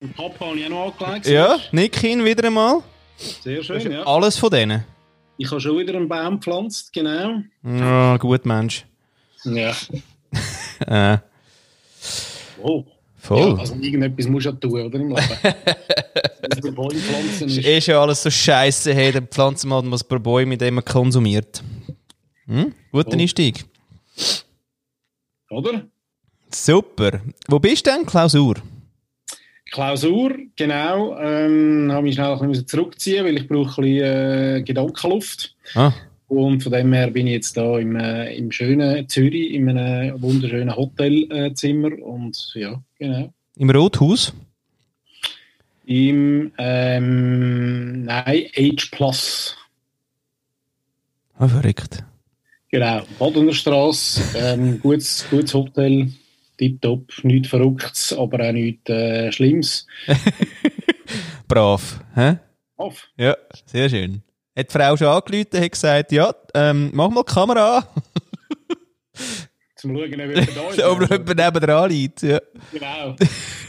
Den Papa habe ich auch noch angelegt. Ja, Nikin wieder einmal. Sehr schön, ja. Alles von denen. Ich habe schon wieder einen Baum gepflanzt, genau. Ja, gut, Mensch. Ja. Äh, Oh. voll. Ja, also irgendetwas musst du ja tun, oder? Im Leben. Pflanzen ist ist. eh schon alles so scheiße, hey, dann pflanzen wir was pro Bäume, den man konsumiert. Hm? Guter Oh. Einstieg. Oder? Super. Wo bist du denn, Klausur? Klausur, genau. Ähm, habe mich schnell ein bisschen zurückziehen, weil ich brauche ein bisschen äh, Gedankenluft. Ah, Und von dem her bin ich jetzt da im, äh, im schönen Zürich, in einem wunderschönen Hotelzimmer. Und ja, genau. im Rothaus? Im, ähm, nein, Age Plus. Ah, verrückt. Genau, Badener Straße, ähm, gutes, gutes Hotel, tipptopp, nichts Verrücktes, aber auch nichts äh, Schlimmes. Brav. Hä? Auf. Ja, sehr schön. Hat die Frau schon angerufen, hat gesagt, ja, ähm, mach mal die Kamera an. Zum Schauen, ob jemand da ist. Ob jemand nebenan liegt. Ja, Genau.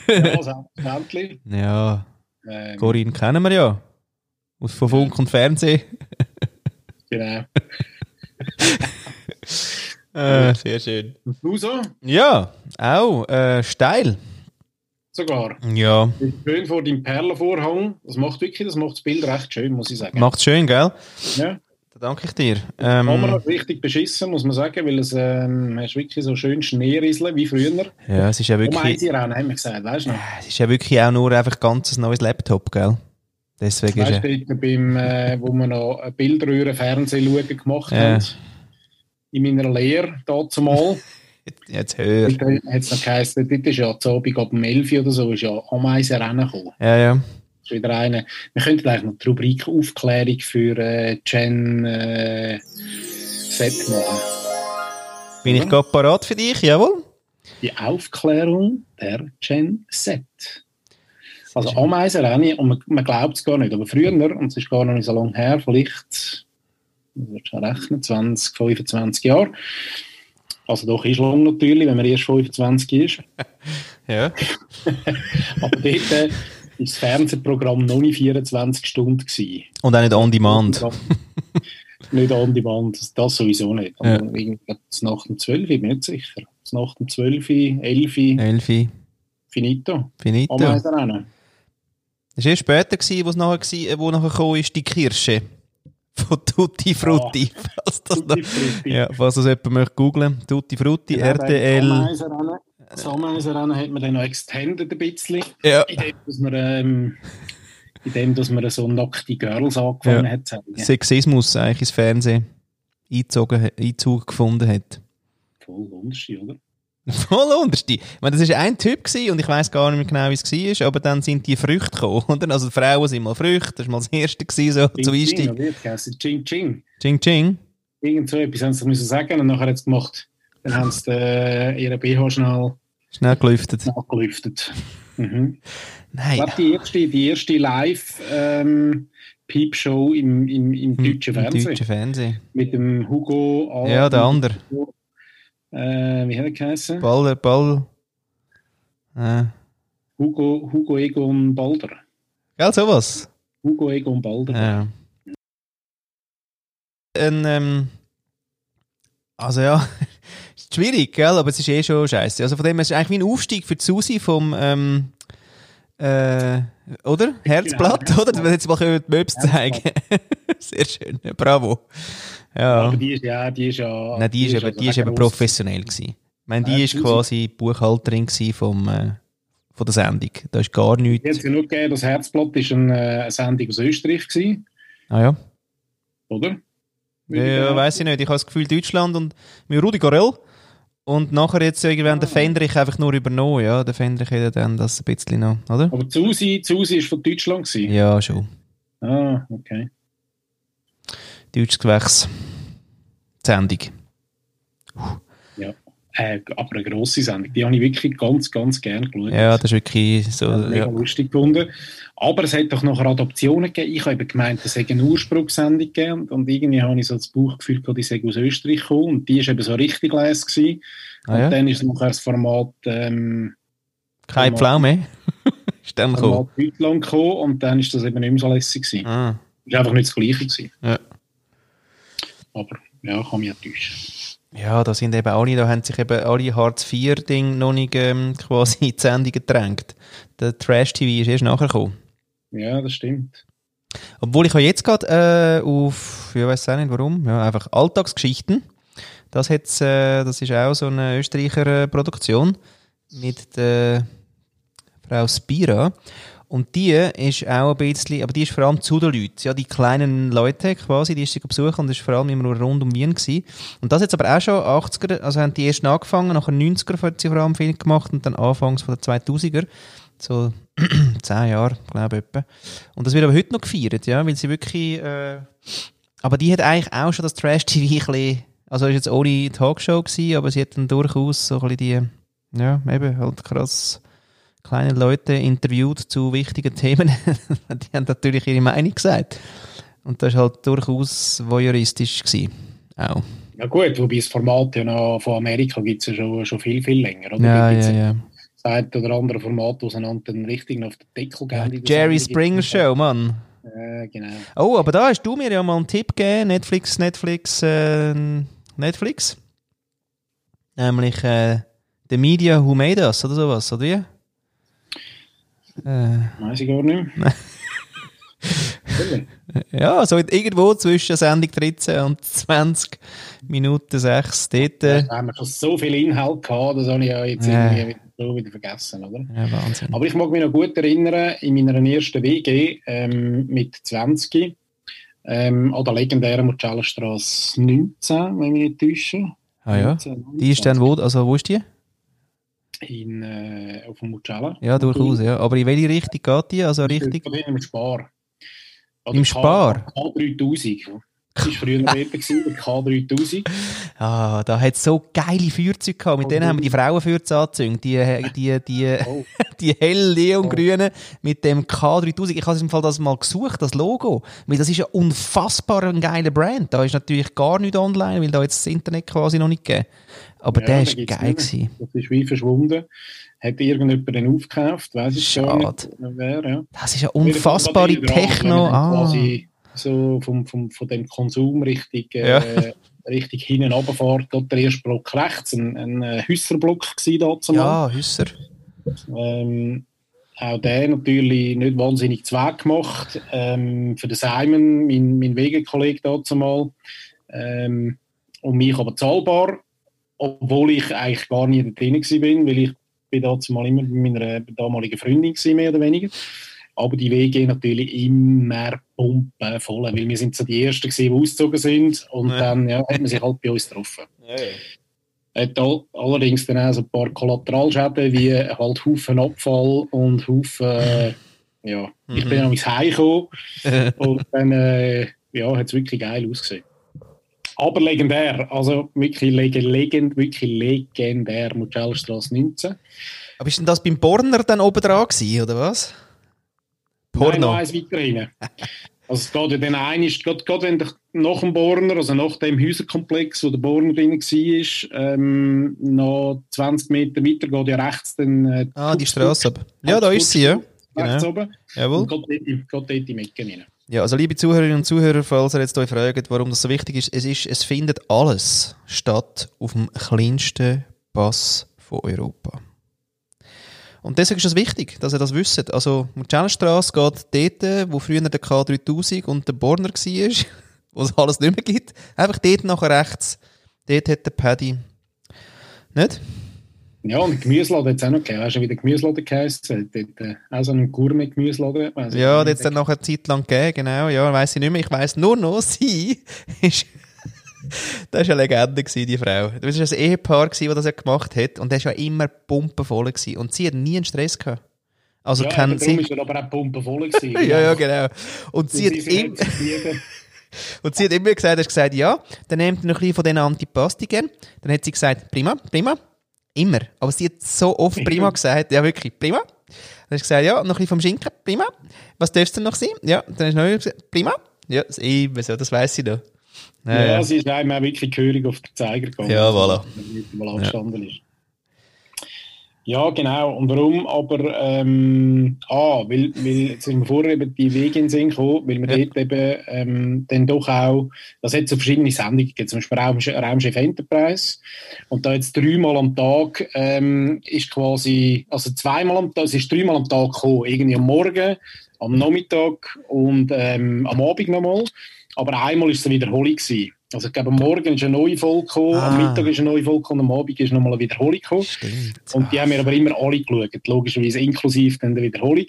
Ja, selbstverständlich. ja Ähm, Corinne kennen wir ja. Aus von Funk und Fernsehen. genau. Äh, sehr schön. Und du so? Ja, auch äh, steil. Sogar. Ja, Schön vor deinem Perlenvorhang. Das macht wirklich, das macht das Bild recht schön, muss ich sagen. macht's schön, gell? Ja. Da danke ich dir. Die Kamera Ähm, ist richtig beschissen, muss man sagen, weil es ähm, hast wirklich so schön Schneerieseln wie früher. ja, es ist ja Um wirklich, eins rennen, haben wir gesagt, weißt du noch? es ist ja wirklich auch nur einfach ganz ein neues Laptop, gell? Deswegen ist Weißt du, dort beim, äh, wo wir noch ein Bildröhren Fernsehen schauen gemacht Ja. haben, in meiner Lehre, dazu mal, Jetzt hör. hat es noch geheißen, dort ist ja zu Abend ab dem 11 Uhr oder so, ist ja Ameisenrennen gekommen. Ja, ja. Das ist wieder eine. Wir könnten eigentlich noch die Rubrik Aufklärung für äh, Gen äh, Set machen. Bin ich gerade parat für dich? Jawohl. Die Aufklärung der Gen Z. Also Ameisenrennen, und man, man glaubt es gar nicht, aber früher, und es ist gar noch nicht so lange her, vielleicht, schon rechnen, 20, 25 Jahre. Also doch ist lang natürlich, wenn man erst 25 ist. Ja. Aber dort äh, ist das Fernsehprogramm noch nicht 24 Stunden gewesen. Und auch nicht on demand. nicht on demand, das, das sowieso nicht. Ja. Aber irgendwie nach dem 12, ich bin nicht sicher. Das nach dem 12, 11, Elfi. finito. Finito. Ameisenrennen. Das war erst später, gewesen, wo es nachher, wo nachher gekommen ist, die Kirsche. Von Tutti Frutti. Falls das, noch, Tutti Frutti. ja, falls das jemand möchte googlen. Tutti Frutti, Genau, RTL. Ameisenrennen hat man dann noch extended ein bisschen. Ja. Indem, dass man, ähm, indem, dass man so nackte Girls angefangen Ja. hat zu zeigen. Sexismus eigentlich ins Fernsehen eingezogen, Einzug gefunden hat. Voll wunderschön, oder? Voll unterste. Ich meine, das war ein Typ gewesen, und ich weiß gar nicht mehr genau, wie es war, aber dann sind die Früchte gekommen, oder? Also die Frauen sind mal Früchte, das war mal das erste gewesen, so Ching zum Ching, Einstieg. Ching Ching. Ching Ching. Irgend so etwas haben sie müssen sagen und nachher hat es gemacht. Dann haben sie äh, ihren BH schnell Schnell gelüftet. nachgelüftet. Mhm. Ich Nein. glaube, die erste, die erste Live-Peep-Show im, im, im deutschen Im Fernsehen. deutschen Fernsehen. Mit dem Hugo. Ja, der andere. Äh, wie hat er geheißen? Ball, Ball. Äh. Hugo, Hugo Egon Balder. Gell, sowas. Hugo Egon Balder. Ja. Ein, ähm, also ja, ist schwierig, gell? aber es ist eh schon scheiße. Also von dem her ist es eigentlich wie ein Aufstieg für die Susi vom, ähm, äh, oder? Herzblatt, Herzblatt. oder? Wenn wir jetzt mal die Möbs zeigen. Sehr schön, bravo. Ja. Aber die ist ja, die ist ja. Nein, die ist, eben, also die ist wegen eben gross- professionell gewesen. Ich meine, die Ja, ist quasi Buchhalterin vom, äh, von der Sendung. Da ist gar nichts. ja nur gegeben, das Herzblatt ist eine, äh, eine Sendung aus Österreich gewesen, Ah ja. oder? Ja, weiß ich nicht. Ich habe das Gefühl, Deutschland und mit Rudi Gorell. Und nachher jetzt irgendwann der Fendrich einfach nur übernommen. Ja, der Fendrich hat ja dann das ein bisschen noch, oder? Aber Susi, Susi ist von Deutschland gewesen. Ja, schon. Ah, okay. Deutsches Gewächs. Die Sendung. Ja. Äh, aber eine grosse Sendung. Die habe ich wirklich ganz, ganz gern geschaut. Ja, das ist wirklich so. Ja, mega Ja. lustig gefunden. Aber es hat doch noch Adaptionen gegeben. Ich habe eben gemeint, es hätte eine Ursprungssendung gegeben. Und irgendwie habe ich so das Bauchgefühl gehabt, die sei aus Österreich gekommen. Und die war eben so richtig les. Gewesen. Ah, Und ja. dann ist nachher das Format ähm, Kein Pflaume. Ist dann gekommen. Deutschland gekommen und dann ist das eben nicht mehr so lässig gewesen. Ah. Ist einfach nicht das Gleiche gewesen. Ja. Aber ja, kann mich ja täuschen. Ja, da sind eben alle, da haben sich eben alle Hartz-IV-Dinge noch nicht ähm, quasi in die Sendung gedrängt. Der Trash-TV ist erst nachher gekommen. Ja, das stimmt. Obwohl ich habe jetzt gerade äh, auf, ich weiß auch nicht warum, ja, einfach Alltagsgeschichten. Das, hat's, äh, das ist auch so eine Österreicher äh, Produktion mit der Frau Spira. Und die ist auch ein bisschen, aber die ist vor allem zu den Leuten, ja, die kleinen Leute quasi, die ist sie besuchen und das ist vor allem immer nur rund um Wien gewesen. Und das jetzt aber auch schon 80er, also haben die erst angefangen, nachher 90er hat sie vor allem viel gemacht und dann anfangs von der 2000er, so 10 Jahre, glaube ich, etwa. Und das wird aber heute noch gefeiert, ja, weil sie wirklich, äh, aber die hat eigentlich auch schon das Trash-TV ein bisschen, also ist jetzt ohne Talkshow gewesen, aber sie hat dann durchaus so ein bisschen die, ja, eben halt krass kleine Leute interviewt zu wichtigen Themen. die haben natürlich ihre Meinung gesagt. Und das war halt durchaus voyeuristisch gewesen. Auch. Ja gut, wobei das Format ja noch von Amerika gibt es ja schon, schon viel, viel länger. Oder? Ja, ja, ja. Das eine oder andere Format, das einander dann richtig auf den Deckel ja geben. der Jerry. Springer Show, Mann. Ja, genau. Oh, aber da hast du mir ja mal einen Tipp gegeben. Netflix, Netflix, äh, Netflix. Nämlich äh, The Media Who Made Us oder sowas, oder wie? Äh, Weiß ich gar nicht mehr. Ja, so irgendwo zwischen Sendung 13 und 20 Minuten 6. Dort, äh, Da haben wir schon so viel Inhalt gehabt, das habe ich ja jetzt Ja. irgendwie wieder, so wieder vergessen, oder? ja, Wahnsinn. Aber ich mag mich noch gut erinnern, in meiner ersten WG ähm, mit 20 ähm, an der legendären Mugellenstrasse 19, wenn ich mich nicht täusche. Ah ja. 19, Die ist dann wo, also wo ist die? In, äh, auf dem Mugello. Ja, durchaus, ja. Aber in welche Richtung geht die? Also richtig? Im Spar. Oder Im Spar? K3000. Das war früher dort, gewesen, der K3000. Ah, da hat es so geile Feuerzeuge gehabt. Mit Oh, denen haben wir die Frauenfeuerze angezündet. Die, die, die, Oh. die hell neongrünen mit dem K3000. Ich habe im Fall das mal gesucht, das Logo. Weil das ist ja unfassbar ein geiler Brand. Da ist natürlich gar nichts online, weil da jetzt das Internet quasi noch nicht gegeben. Aber Ja, der ist geil gewesen. Das ist wie verschwunden. Hat irgendjemand den aufgekauft? Weiß ich gar nicht. Wer, ja. Das ist ja unfassbare dran, Techno. Ah. Quasi so vom, vom, von dem Konsum richtig, äh, Ja. richtig hinten runterfährt. Dort der erste Block rechts, ein, ein äh, Hüsserblock war da. Ja, Hüsser. Ähm, auch der natürlich nicht wahnsinnig Zweck gemacht. Ähm, für den Simon, mein, mein Wegekollege dazu mal. Ähm, und mich aber zahlbar, obwohl ich eigentlich gar nie da drin war, weil ich bin mal immer mit meiner damaligen Freundin gewesen, mehr oder weniger. Aber die WG natürlich immer pumpen voll, weil wir sind so die Ersten gewesen, die ausgezogen sind und Ja. dann ja, hat man sich halt bei uns getroffen. Hat all, allerdings dann auch so ein paar Kollateralschäden wie halt Haufen Abfall und Haufen, äh, ja, ich Mhm. bin dann ins Heim gekommen und dann äh, ja, hat es wirklich geil ausgesehen. Aber legendär, also wirklich, leg legend, wirklich legendär, Mugellerstrasse 19. Aber ist denn das beim Borner dann oben dran gewesen, oder was? Nein, noch Porno. eins weiter rein. Also es geht ja dann ein, ist, gerade, gerade wenn nach dem Borner, also nach dem Häuserkomplex, wo der Borner drin war, ähm, noch 20 Meter weiter geht ja rechts dann äh, Ah, die Straße ab. Ja, da ist sie, ja. Rechts Genau. oben. Jawohl. Und geht dort, geht dort in die Mecke rein. Ja, also liebe Zuhörerinnen und Zuhörer, falls ihr jetzt euch fragt, warum das so wichtig ist, es, ist, es findet alles statt auf dem kleinsten Pass von Europa. Und deswegen ist es wichtig, dass ihr das wisst. Also, die Mugellenstrasse geht dort, wo früher der K3000 und der Borner war, wo es alles nicht mehr gibt. Einfach dort nachher rechts. Dort hat der Paddy. Nicht? Ja, und den Gemüseladen hat es auch noch gegeben. Weißt du, wie der Gemüseladen geheißen hat? Äh, auch so einen Gourmet-Gemüseladen. Ja, hat dann noch eine Zeit lang gegeben, genau. Ja, weiss ich nicht mehr. Ich weiss nur noch, sie ist. das war eine Legende, gewesen, die Frau. Das war ein Ehepaar, gewesen, das das ja gemacht hat. Und das war ja immer pumpenvoll. Gewesen. Und sie hat nie einen Stress gehabt. Also ja, darum sie. ist er aber auch pumpenvoll gewesen. Ja, ja, genau. Und Sie sie, hat sind im, jetzt zufrieden. und sie hat immer gesagt, hast gesagt, ja, dann nehmt ihr noch ein bisschen von diesen Antipastikern. Dann hat sie gesagt, prima, prima. Immer. Aber sie hat so oft prima gesagt. Ja, wirklich, prima. Dann hast du gesagt, ja, noch ein bisschen vom Schinken, prima. Was darf es denn noch sein? Ja, dann hast du noch gesagt, prima. Ja, das ist immer so, das weiss ich noch. Ja, Ja, ja. sie ist einem auch wirklich gehörig auf den Zeiger gegangen. Ja, voilà. Wenn mal angestanden ist. Ja, genau. Und warum? Aber, ähm, ah, weil, weil, jetzt sind wir vorher über die Wege in Sinn gekommen, weil wir ja. dort eben ähm, dann doch auch, das hat so verschiedene Sendungen gegeben, zum Beispiel Raum, Raumschiff Enterprise. Und da jetzt dreimal am Tag ähm, ist quasi, also zweimal am Tag, es ist dreimal am Tag gekommen, irgendwie am Morgen, am Nachmittag und ähm, am Abend nochmal. Aber einmal ist es eine Wiederholung gewesen. Also ich glaube, Morgen ist eine neue Folge gekommen, ah. am Mittag ist eine neue Folge gekommen, am Abend ist nochmal eine Wiederholung gekommen. Stimmt. Und die haben wir aber immer alle geschaut, logischerweise inklusive dann der Wiederholung.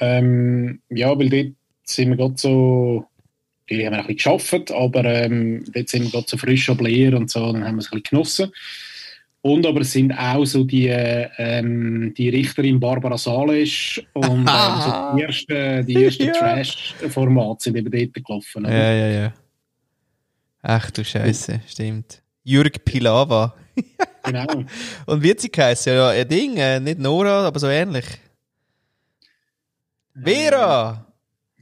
Ähm, ja, weil dort sind wir gerade so, die haben wir ein bisschen geschafft, aber ähm, dort sind wir gerade so frisch am Leer und so, dann haben wir es ein bisschen genossen. Und aber es sind auch so die, ähm, die Richterin Barbara Salisch und ähm, so die ersten, die ersten ja. Trash-Formate sind eben dort gelaufen. Oder? Ja, ja, ja. Ach du Scheiße, stimmt. Jürg Pilava. genau. Und wie sie heißt ja ein Ding, äh, nicht Nora, aber so ähnlich. Vera!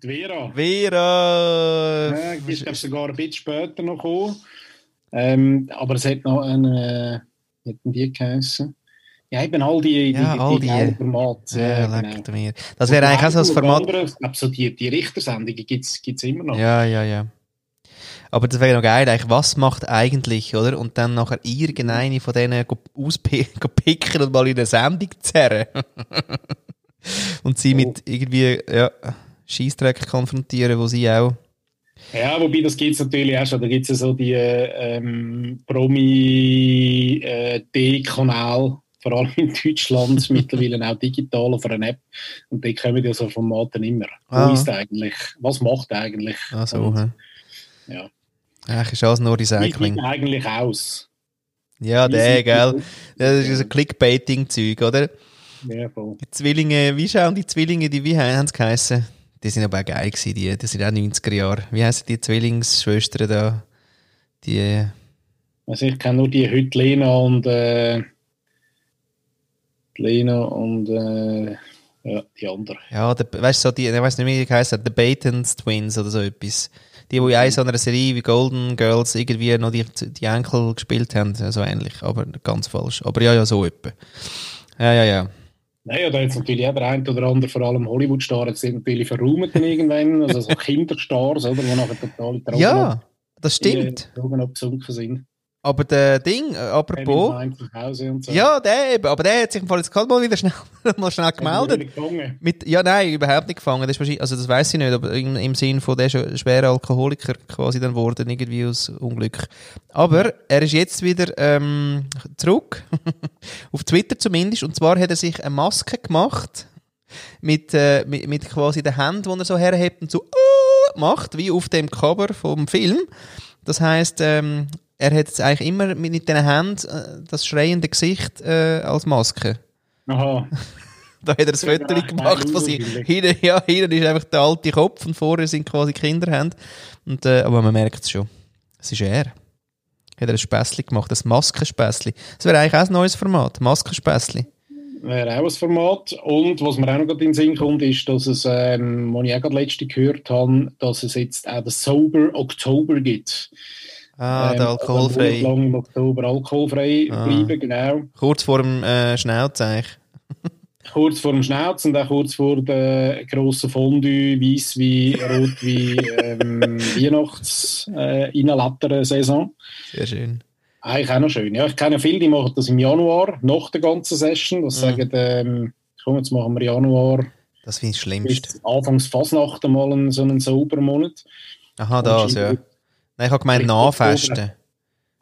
Die Vera. Vera! Ja, die ist glaube sogar ein bisschen später noch gekommen. Ähm, aber es hat noch eine, äh, hat die geheißen? Ja, eben all die, ja, die, all die, die Formate. Ja, ja genau. mir. Das wäre eigentlich auch so ein Format. Andere, ich glaube, so die, die Richtersendungen gibt es immer noch. Ja, ja, ja. Aber das wäre noch geil, eigentlich, was macht eigentlich, oder? Und dann nachher irgendeine von denen auspicken und mal in eine Sendung zerren. und sie oh. mit irgendwie, ja, Scheißdreck konfrontieren, wo sie auch ja, wobei das gibt es natürlich auch schon. Da gibt es ja so die ähm, Promi-D-Kanal, äh, vor allem in Deutschland, mittlerweile auch digital auf einer App. Und die kommen ja so Formate immer. Ah. Wo ist eigentlich? Was macht eigentlich? Ah, so, und, ja. Ach, ist alles nur Recycling. Wie eigentlich aus? Ja, der, gell. Das ist ein Clickbaiting-Zeug, oder? Ja, voll. Die Zwillinge, wie schauen die Zwillinge, die, wie haben sie geheißen? Die sind aber auch geil gewesen, die, das sind auch 90er Jahre. Wie heißen die Zwillingsschwestern da? Die. Also ich kenne nur die heute Lena und, äh, Lena und, äh, ja, die andere. Ja, der, weißt du, so die, ich weiß nicht, wie die heißen, The Batons Twins oder so etwas die, die in so einer Serie wie Golden Girls irgendwie noch die, die Enkel gespielt haben, so ähnlich, aber ganz falsch. Aber ja, ja, so etwa. Ja, ja, ja. Naja, da jetzt natürlich der ein oder andere, vor allem Hollywood-Star, jetzt natürlich verräumt irgendwann, also so Kinderstars, oder, die nachher total Drogen Ja, das stimmt. Drogen abgesunken sind. Aber der Ding, äh, apropos. So. Ja, der eben. Aber der hat sich im Fall jetzt gerade mal wieder schnell, mal schnell gemeldet. Mit, ja, nein, überhaupt nicht gefangen. Das ist also das weiß ich nicht, aber im, im Sinn von der ist schwere Alkoholiker quasi dann worden, irgendwie aus Unglück. Aber er ist jetzt wieder ähm, zurück. auf Twitter zumindest. Und zwar hat er sich eine Maske gemacht. Mit, äh, mit, mit quasi den Händen, die er so herhebt und so uh, macht, wie auf dem Cover vom Film. Das heißt, ähm, er hat jetzt eigentlich immer mit den Händen äh, das schreiende Gesicht äh, als Maske. Aha. da hat er ein Foto gemacht von sich. Hinten, ja, hinten ist einfach der alte Kopf und vorne sind quasi Kinderhände. Und, äh, aber man merkt es schon. Es ist er. Hat er ein Späßli gemacht, ein Maskenspäßli. Das wäre eigentlich auch ein neues Format, Maskenspäßli. Wäre auch ein Format. Und was mir auch noch gerade in den Sinn kommt, ist, dass es, ähm, was ich auch gerade letzte gehört habe, dass es jetzt auch den Sober Oktober gibt. Ah, ähm, der alkoholfrei. Also lang im Oktober alkoholfrei ah. bleiben, genau. Kurz vor dem äh, Schnauz kurz vor dem Schnauz und auch kurz vor der grossen Fondue, Weisswein, Rotwein, ähm, Weihnachts äh, Saison. Sehr schön. Eigentlich auch noch schön. Ja, ich kenne viele, die machen das im Januar, nach der ganzen Session. Das mhm. sagen, ähm, komm, jetzt machen wir Januar. Das finde ich das Schlimmste. Anfangs Fasnacht einen, so einen sauberen Monat. Aha, das, ja. Nein, ich habe gemeint Nachfesten.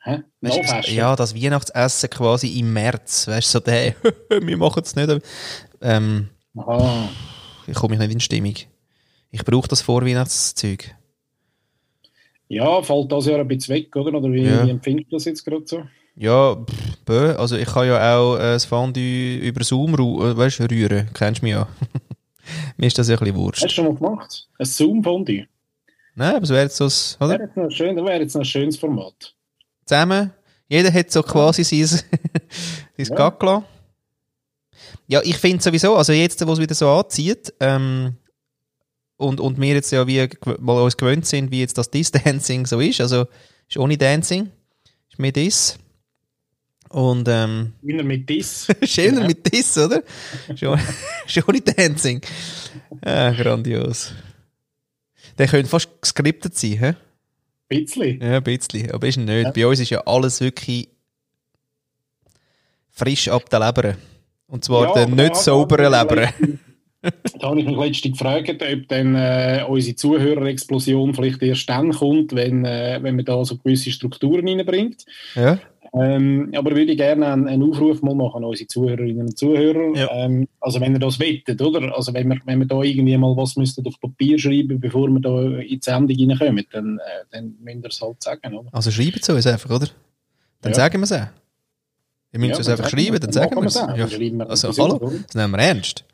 Hä? Nachfesten? Ja, das Weihnachtsessen quasi im März. Weißt du, so der, wir machen es nicht. Ähm, Aha. Ich komme mich nicht in Stimmung. Ich brauche das Vorweihnachtszeug. Ja, fällt das Jahr ein bisschen weg, oder? Oder wie, ja. wie empfindest du das jetzt gerade so? Ja, pff, also ich kann ja auch äh, das Fondue über Zoom äh, weißt, rühren. Kennst du mich ja. Mir ist das ja ein bisschen Wurst. Hast du schon mal gemacht? Ein Zoom-Fondue? Nein, aber es wäre jetzt so, oder? Wäre jetzt noch schön, das wäre jetzt noch ein schönes Format. Zusammen. Jeder hat so quasi sein, sein ja. Gackla. Ja, ich finde sowieso, also jetzt, wo es wieder so anzieht, ähm, und, und wir jetzt ja wie mal uns gewöhnt sind, wie jetzt das Diss-Dancing so ist, also ist ohne Dancing, ist mehr Diss. Und, ähm, Schöner mit Diss. schöner mit Diss, oder? Schöne Dancing. Ja, grandios. Der könnte fast geskriptet sein, hä? Ein bisschen. Ja, ein bisschen. Aber ist nicht. Ja. Bei uns ist ja alles wirklich frisch ab der Leber. Und zwar ja, der nicht sauberen Leber. Da habe ich mich letztens gefragt, ob dann äh, unsere Zuhörerexplosion vielleicht erst dann kommt, wenn, äh, wenn man da so gewisse Strukturen reinbringt. Ja. Ähm, aber würde ich gerne einen, einen, Aufruf mal machen an unsere Zuhörerinnen und Zuhörer. Ja. Ähm, also wenn ihr das wettet, oder? Also wenn wir, wenn wir da irgendwie mal was müsstet auf Papier schreiben, bevor wir da in die Sendung reinkommen, dann, äh, dann müsst ihr es halt sagen, oder? Also schreiben Sie uns einfach, oder? Dann ja. sagen wir es auch. Ihr müsst ja, es einfach schreiben, dann sagen wir es. Ja. Also hallo, das nehmen wir ernst.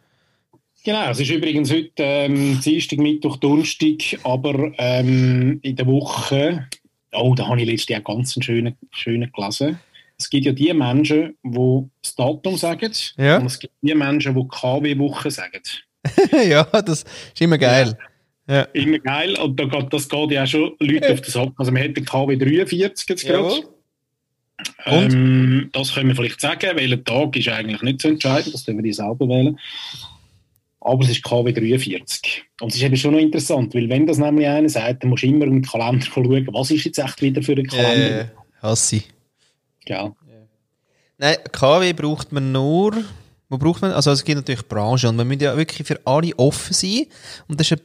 Genau, es ist übrigens heute ähm, Dienstag, Mittwoch, Donnerstag, aber ähm, in der Woche, oh, da habe ich letztes Jahr ganz einen schönen, schönen gelesen. Es gibt ja die Menschen, die das Datum sagen, ja. und es gibt die Menschen, die KW-Woche sagen. ja, das ist immer geil. Ja. ja. Immer geil, und da geht, das geht ja auch schon Leute auf den Sack. Also, wir hätten KW 43 jetzt gerade. Ähm, das können wir vielleicht sagen, welcher Tag ist eigentlich nicht so entscheidend, das können wir selber wählen aber es ist KW 43. Und es ist eben schon noch interessant, weil wenn das nämlich einer sagt, dann musst du immer im Kalender schauen, was ist jetzt echt wieder für ein Kalender. Äh, hasse Ja. Nein, KW braucht man nur, wo braucht man, also es gibt natürlich Branchen und man muss ja wirklich für alle offen sein und das ist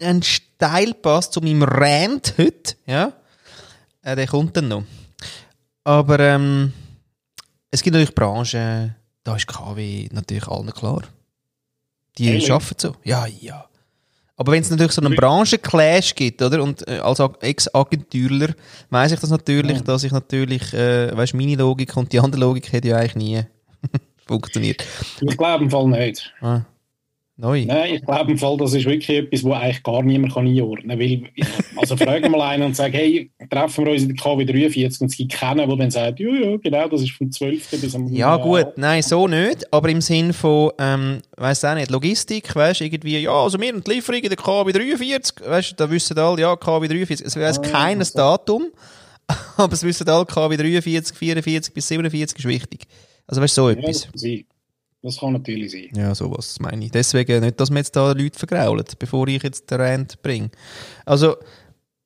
ein, ein Steilpass zu meinem Rant heute, ja, äh, der kommt dann noch. Aber ähm, es gibt natürlich Branchen, da ist KW natürlich allen klar. Die Ehrlich? arbeiten so. Ja, ja. Aber wenn es natürlich so einen Branchenclash gibt, oder? Und äh, als Ex-Agentürler weiss ich das natürlich, ja. dass ich natürlich, äh, weißt meine Logik und die andere Logik hätte ja eigentlich nie funktioniert. Ich glaube im Fall nicht. Ah. Neu. Nein, ich glaube im Fall, das ist wirklich etwas, wo eigentlich gar niemand kann einordnen kann. Weil, also fragen mal einen und sagen, hey, treffen wir uns in der KW 43 und es gibt keinen, der dann sagt, ja, ja, genau, das ist vom 12. bis am Ja, gut, nein, so nicht, aber im Sinn von, ähm, weiss auch nicht, Logistik, weißt du, irgendwie, ja, also wir haben die Lieferung in der KW 43, weißt du, da wissen alle, ja, KW 43, es weiss ah, keines also. Datum, aber es wissen alle, KW 43, 44 bis 47 ist wichtig. Also weißt du, so ja, etwas. Das kann natürlich sein. Ja, sowas meine ich. Deswegen nicht, dass wir jetzt da Leute vergraulen, bevor ich jetzt den Rand bringe. Also,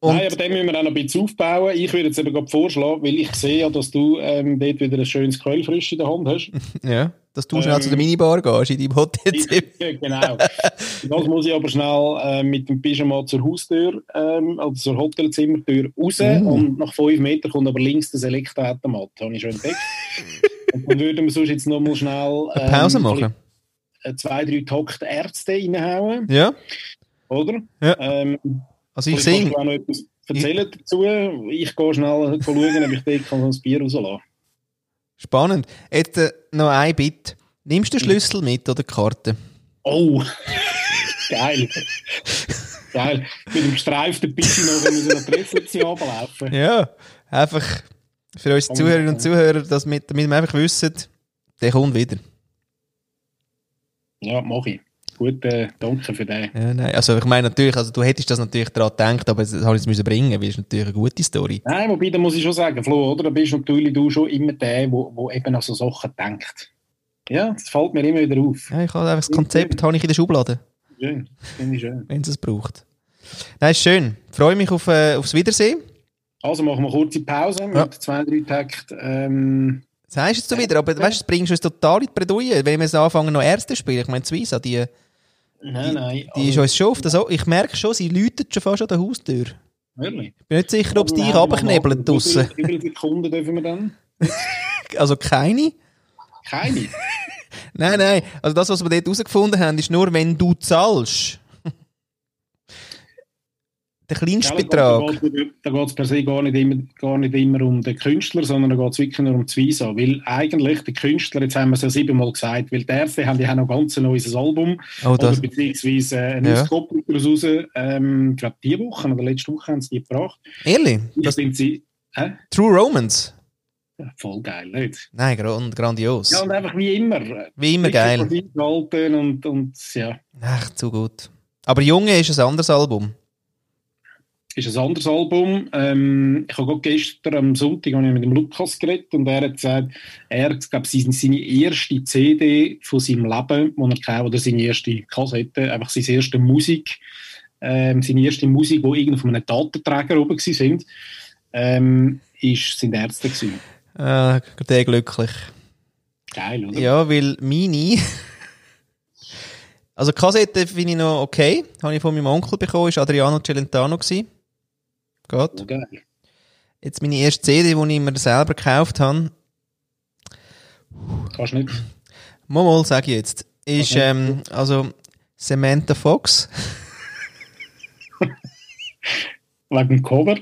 Nein, aber den müssen wir auch noch ein bisschen aufbauen. Ich würde jetzt eben gerade vorschlagen, weil ich sehe ja, dass du ähm, dort wieder ein schönes Quellfrisch in der Hand hast. ja, dass du ähm, schnell zu der Minibar gehst in deinem Hotelzimmer. genau. das muss ich aber schnell äh, mit dem Pyjama zur Haustür, ähm, also zur Hotelzimmertür raus mm. und nach fünf Metern kommt aber links das Elektroautomat. Das habe ich schon entdeckt. Und dann würden wir sonst jetzt noch mal schnell ähm, Pause machen. Zwei, drei Takte Ärzte reinhauen. Ja. Oder? Ja. Ähm, also ich auch noch etwas erzählen ich... dazu. Ich gehe schnell schauen, ob ich dort kann ein Bier rauslassen Spannend. Jetzt äh, noch ein Bit. Nimmst du den Schlüssel mit oder die Karte? Oh, geil. geil. Mit dem streiften Bissi noch, wenn wir so eine Trefflektion ablaufen. Ja, einfach für unsere Zuhörerinnen und Zuhörer, dass mit, damit wir einfach wissen, der kommt wieder. Ja, mache ich. Gut, äh, danke für den. Ja, nein. Also ich meine natürlich, also du hättest das natürlich daran gedacht, aber das habe ich jetzt bringen weil es natürlich eine gute Story. Nein, wobei, da muss ich schon sagen, Flo, oder? Da bist natürlich du schon immer der, der eben an so Sachen denkt. Ja, das fällt mir immer wieder auf. Ja, ich habe einfach das Konzept habe ich in der Schublade. Schön, finde ich schön. Wenn es es braucht. Nein, ist schön. Ich freue mich auf, äh, aufs Wiedersehen. Also machen wir kurze Pause mit ja. zwei, drei Takten. Ähm, Sagst du jetzt so wieder, aber weißt, das bringst du uns total in die Bredouille, wenn wir jetzt anfangen, noch Erste spielen. Ich meine, Zwisa, die, nein, nein, die, die ist uns schon auf das, Ich merke schon, sie läutet schon fast an der Haustür. Wirklich? Ich bin nicht sicher, ob es dich abknebelt draussen. Wie viele Sekunden dürfen wir dann? also keine? Keine? nein, nein. Also das, was wir dort herausgefunden haben, ist nur, wenn du zahlst. Der kleinste ja, Betrag. Da geht es per se gar nicht, immer, gar nicht immer um den Künstler, sondern da geht es wirklich nur um die Visa. Weil eigentlich der Künstler, jetzt haben wir es ja siebenmal gesagt, weil die Ärzte haben ja noch ganz ein neues Album, oh, oder beziehungsweise eine ja. Auskopplung daraus raus. Ähm, ich glaube, diese Woche oder letzte Woche haben sie die gebracht. Ehrlich? Das sind sie. Hä? True Romance? Ja, voll geil, nicht? Nein, grand, grandios. Ja, und einfach wie immer. Wie immer geil. Und, und, ja. Ach, zu gut. Aber Junge ist ein anderes Album. Ist ein anderes Album. Ähm, ich habe gestern am Sonntag ich mit dem Lukas geredet und er hat gesagt, er glaube seine, seine erste CD von seinem Leben, die er gekauft oder seine erste Kassette, einfach seine erste Musik, ähm, seine erste Musik, die irgendwie von einem Datenträger oben sind, ähm, ist, sind Ärzte gewesen. Äh, der glücklich. Geil, oder? Ja, weil meine. also, Kassette finde ich noch okay. Habe ich von meinem Onkel bekommen, ist Adriano Celentano. Gewesen. Geht. Oh, geil. Jetzt meine erste CD, die ich mir selber gekauft habe. Kannst nicht. Mal, mal, sage ich jetzt. Ist, Okay. ähm, also, Samantha Fox. Wegen dem Cover.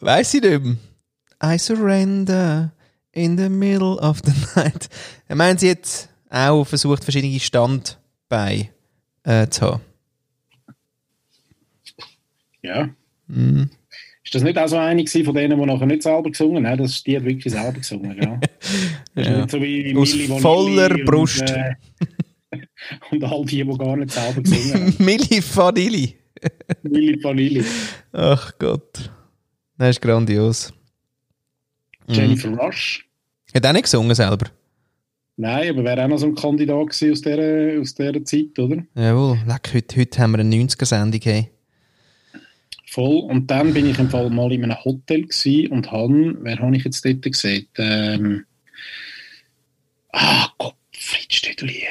Weiss ich nicht. I surrender in the middle of the night. Ich meine, sie hat auch versucht, verschiedene Standbeine äh, zu haben. Ja. Mhm. Ist das nicht auch so eine gewesen von denen, die nachher nicht selber gesungen haben? Das ist die hat wirklich selber gesungen, ja. Das ist Ja. so wie Aus Milli Vanilli voller und, Brust. äh, und all die, die gar nicht selber gesungen haben. Milli Vanilli. Milli Vanilli. Ach Gott. Das ist grandios. Mhm. Jennifer Rush. Hat auch nicht gesungen selber? Nein, aber wäre auch noch so ein Kandidat gewesen aus dieser, aus dieser Zeit, oder? Jawohl. Leck, heute, heute haben wir eine 90er-Sendung. Hey. Voll. Und dann bin ich im Fall mal in einem Hotel und han, wer habe ich jetzt dort gesehen? Ähm, ah, Gottfried Stödeli.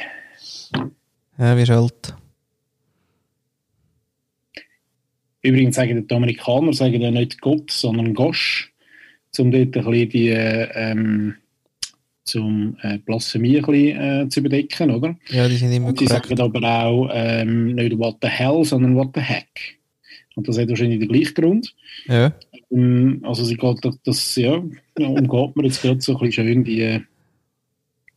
Ja, wie alt? Übrigens sagen die Amerikaner sagen ja nicht Gott, sondern Gosch, um dort ein bisschen die äh, ähm, zum äh, Blasphemie ein bisschen, äh, zu überdecken, oder? Ja, die sind immer Und die korrekt. sagen aber auch ähm, nicht What the hell, sondern What the heck. Und das hat wahrscheinlich den gleichen Grund. Ja. Ähm, Also sie geht, das, das ja, ja, umgeht man jetzt gerade so ein bisschen schön die äh,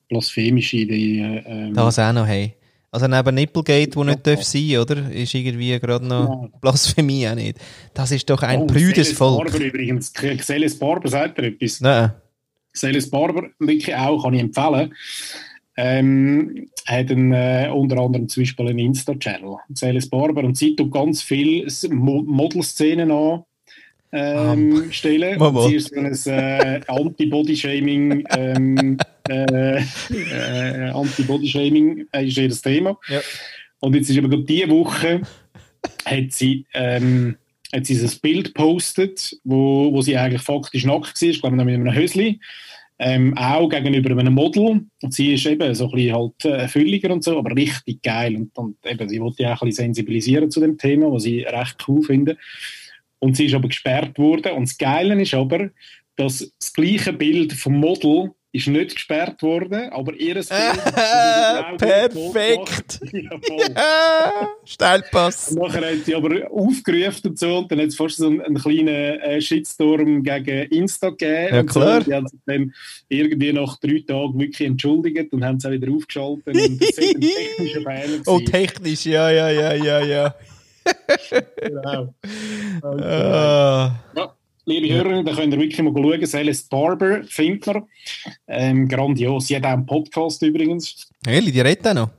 blasphemische, die, äh, ähm, Das auch noch, hey. Also neben Nipplegate, wo nicht darf sein, oder? Ist irgendwie gerade noch Blasphemie auch nicht. Das ist doch ein Oh, prüdes Volk. Barber übrigens. Celis Barber sagt er etwas. Nein. Celis Barber, wirklich auch, kann ich empfehlen. Ähm, hat einen, äh, unter anderem zum Beispiel einen Insta-Channel. Celis Barber und sie tut ganz viele Mo Modelszenen an. Ähm, stellen. Mal, mal. Und sie ist so ein äh, Anti-Body-Shaming ähm, äh, äh, Anti-Body-Shaming ist ihr das Thema. Ja. Und jetzt ist aber gerade diese Woche hat sie, ähm, hat sie ein Bild gepostet, wo, wo sie eigentlich faktisch nackt war, ich glaube noch mit einem Hösli, ähm, auch gegenüber einem Model. Und sie ist eben so ein bisschen halt äh, fülliger und so, aber richtig geil. Und, und eben, sie wollte ja auch ein bisschen sensibilisieren zu dem Thema, was ich recht cool finde. Und sie ist aber gesperrt worden. Und das Geile ist aber, dass das gleiche Bild vom Model ist nicht gesperrt worden, aber ihr Bild Äh, Perfekt. Ja, Steilpass. Und nachher hat sie aber aufgerufen und so, und dann hat es fast so einen, einen kleinen äh, Shitstorm gegen Insta gegeben. Ja, und klar. So. Die haben sich dann irgendwie nach drei Tagen wirklich entschuldigt und haben es auch wieder aufgeschaltet. Und das ist ein technischer Fehler. Oh, technisch, ja, ja, ja, ja, ja. genau. Ah. Ja, liebe Hörerinnen, da könnt ihr wirklich mal schauen. Celeste Barber man. Ähm, grandios. Sie hat auch einen Podcast übrigens. Ehrlich, die redet auch noch.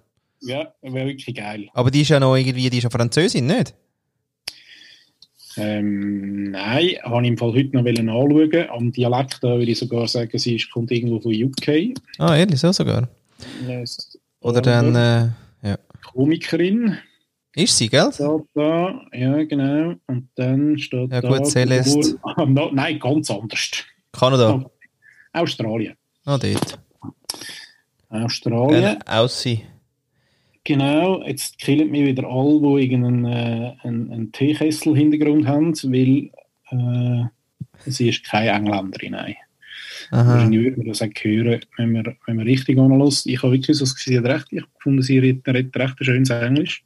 Ja, wäre wirklich geil. Aber die ist ja noch irgendwie, die ist ja Französin, nicht? Ähm, nein, habe ich im Fall heute noch anschauen. Am Dialekt da würde ich sogar sagen, sie ist, kommt irgendwo von UK. Ah, ehrlich, so sogar. Celeste Oder dann, äh, ja. Komikerin. Ist sie, gell? Da, da, ja, genau. Und dann steht Ja, da. gut, Celeste. Nein, ganz anders. Kanada. Australien. Ah, dort. Australien. Dann Aussie. Genau, jetzt killen mich wieder alle, die irgendeinen äh, einen, einen Teekessel-Hintergrund haben, weil äh, sie ist keine Engländerin, nein. Aha. Wahrscheinlich würde man das auch hören, wenn man, wenn man richtig anlässt. Ich habe wirklich so sie hat recht, ich gefunden, sie redet, recht ein schönes Englisch.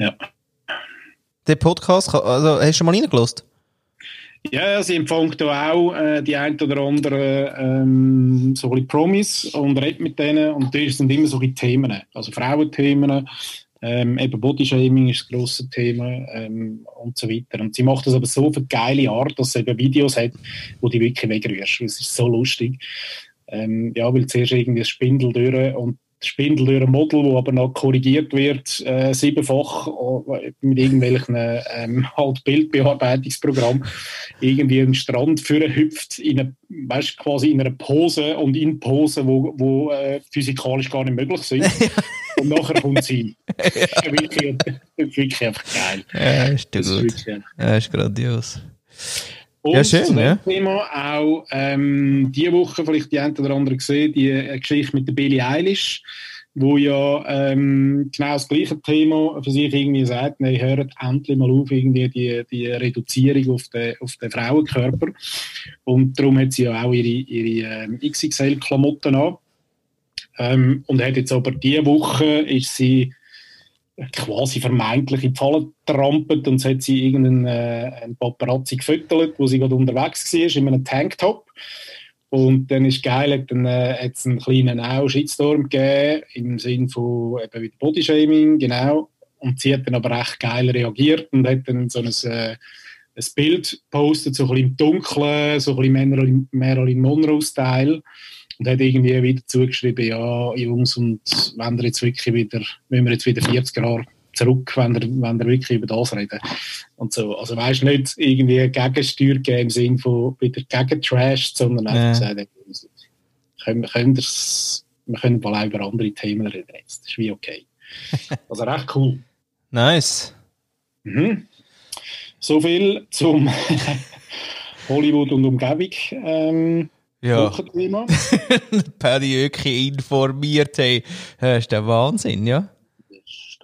Ja. Der Podcast, also, hast du schon mal reingelassen? Ja, sie empfängt da auch äh, die ein oder andere ähm, so ein Promis und redet mit denen und das sind immer so ein Themen, also Frauenthemen, ähm, eben Bodyshaming ist das grosse Thema ähm, und so weiter. Und sie macht das aber so auf eine geile Art, dass sie eben Videos hat, wo die wirklich wegrührst. Das ist so lustig. Ähm, ja, weil zuerst irgendwie das Spindel durch und Spindel durch ein Model, wo aber noch korrigiert wird, äh, siebenfach äh, mit irgendwelchen ähm, halt Bildbearbeitungsprogramm irgendwie einen Strand führen hüpft, in eine, weißt, quasi in einer Pose und in Posen, wo, wo äh, physikalisch gar nicht möglich sind. und nachher kommt sie. Das ist wirklich, wirklich einfach geil. Ja, ist, das ist gut. Ja, ist grandios. Und ja, schön, zu dem ja. Thema auch ähm, diese Woche vielleicht die ein oder andere gesehen, die äh, Geschichte mit der Billie Eilish, wo ja ähm, genau das gleiche Thema für sich irgendwie sagt, nein, hört endlich mal auf, irgendwie die, die Reduzierung auf den, auf den Frauenkörper. Und darum hat sie ja auch ihre, ihre ähm, XXL-Klamotten an. Ähm, und hat jetzt aber diese Woche ist sie quasi vermeintlich in die Falle trampelt und hat sie irgendeinen äh, Paparazzi gefüttert, wo sie gerade unterwegs war, in einem Tanktop. Und dann ist geil, hat dann äh, hat's einen kleinen Shitstorm gegeben, im Sinne von eben wieder Bodyshaming, genau. Und sie hat dann aber echt geil reagiert und hat dann so ein, äh, ein Bild gepostet, so ein bisschen im Dunkeln, so ein bisschen Marilyn Monroe-Style und hat irgendwie wieder zugeschrieben, ja, Jungs, und wenn wir jetzt wirklich wieder, wenn wir jetzt wieder 40 Jahre zurück, wenn wir, wenn wir wirklich über das reden. Und so. Also weißt nicht irgendwie Gegensteuer geben im Sinne von wieder gegen Trash, sondern einfach ja. sagen, können, können wir können mal über andere Themen reden jetzt. Das ist wie okay. Also recht cool. Nice. Mhm. So viel zum Hollywood und Umgebung. Ähm, ja. Paddy Öki informiert, hey, das ist der Wahnsinn, ja?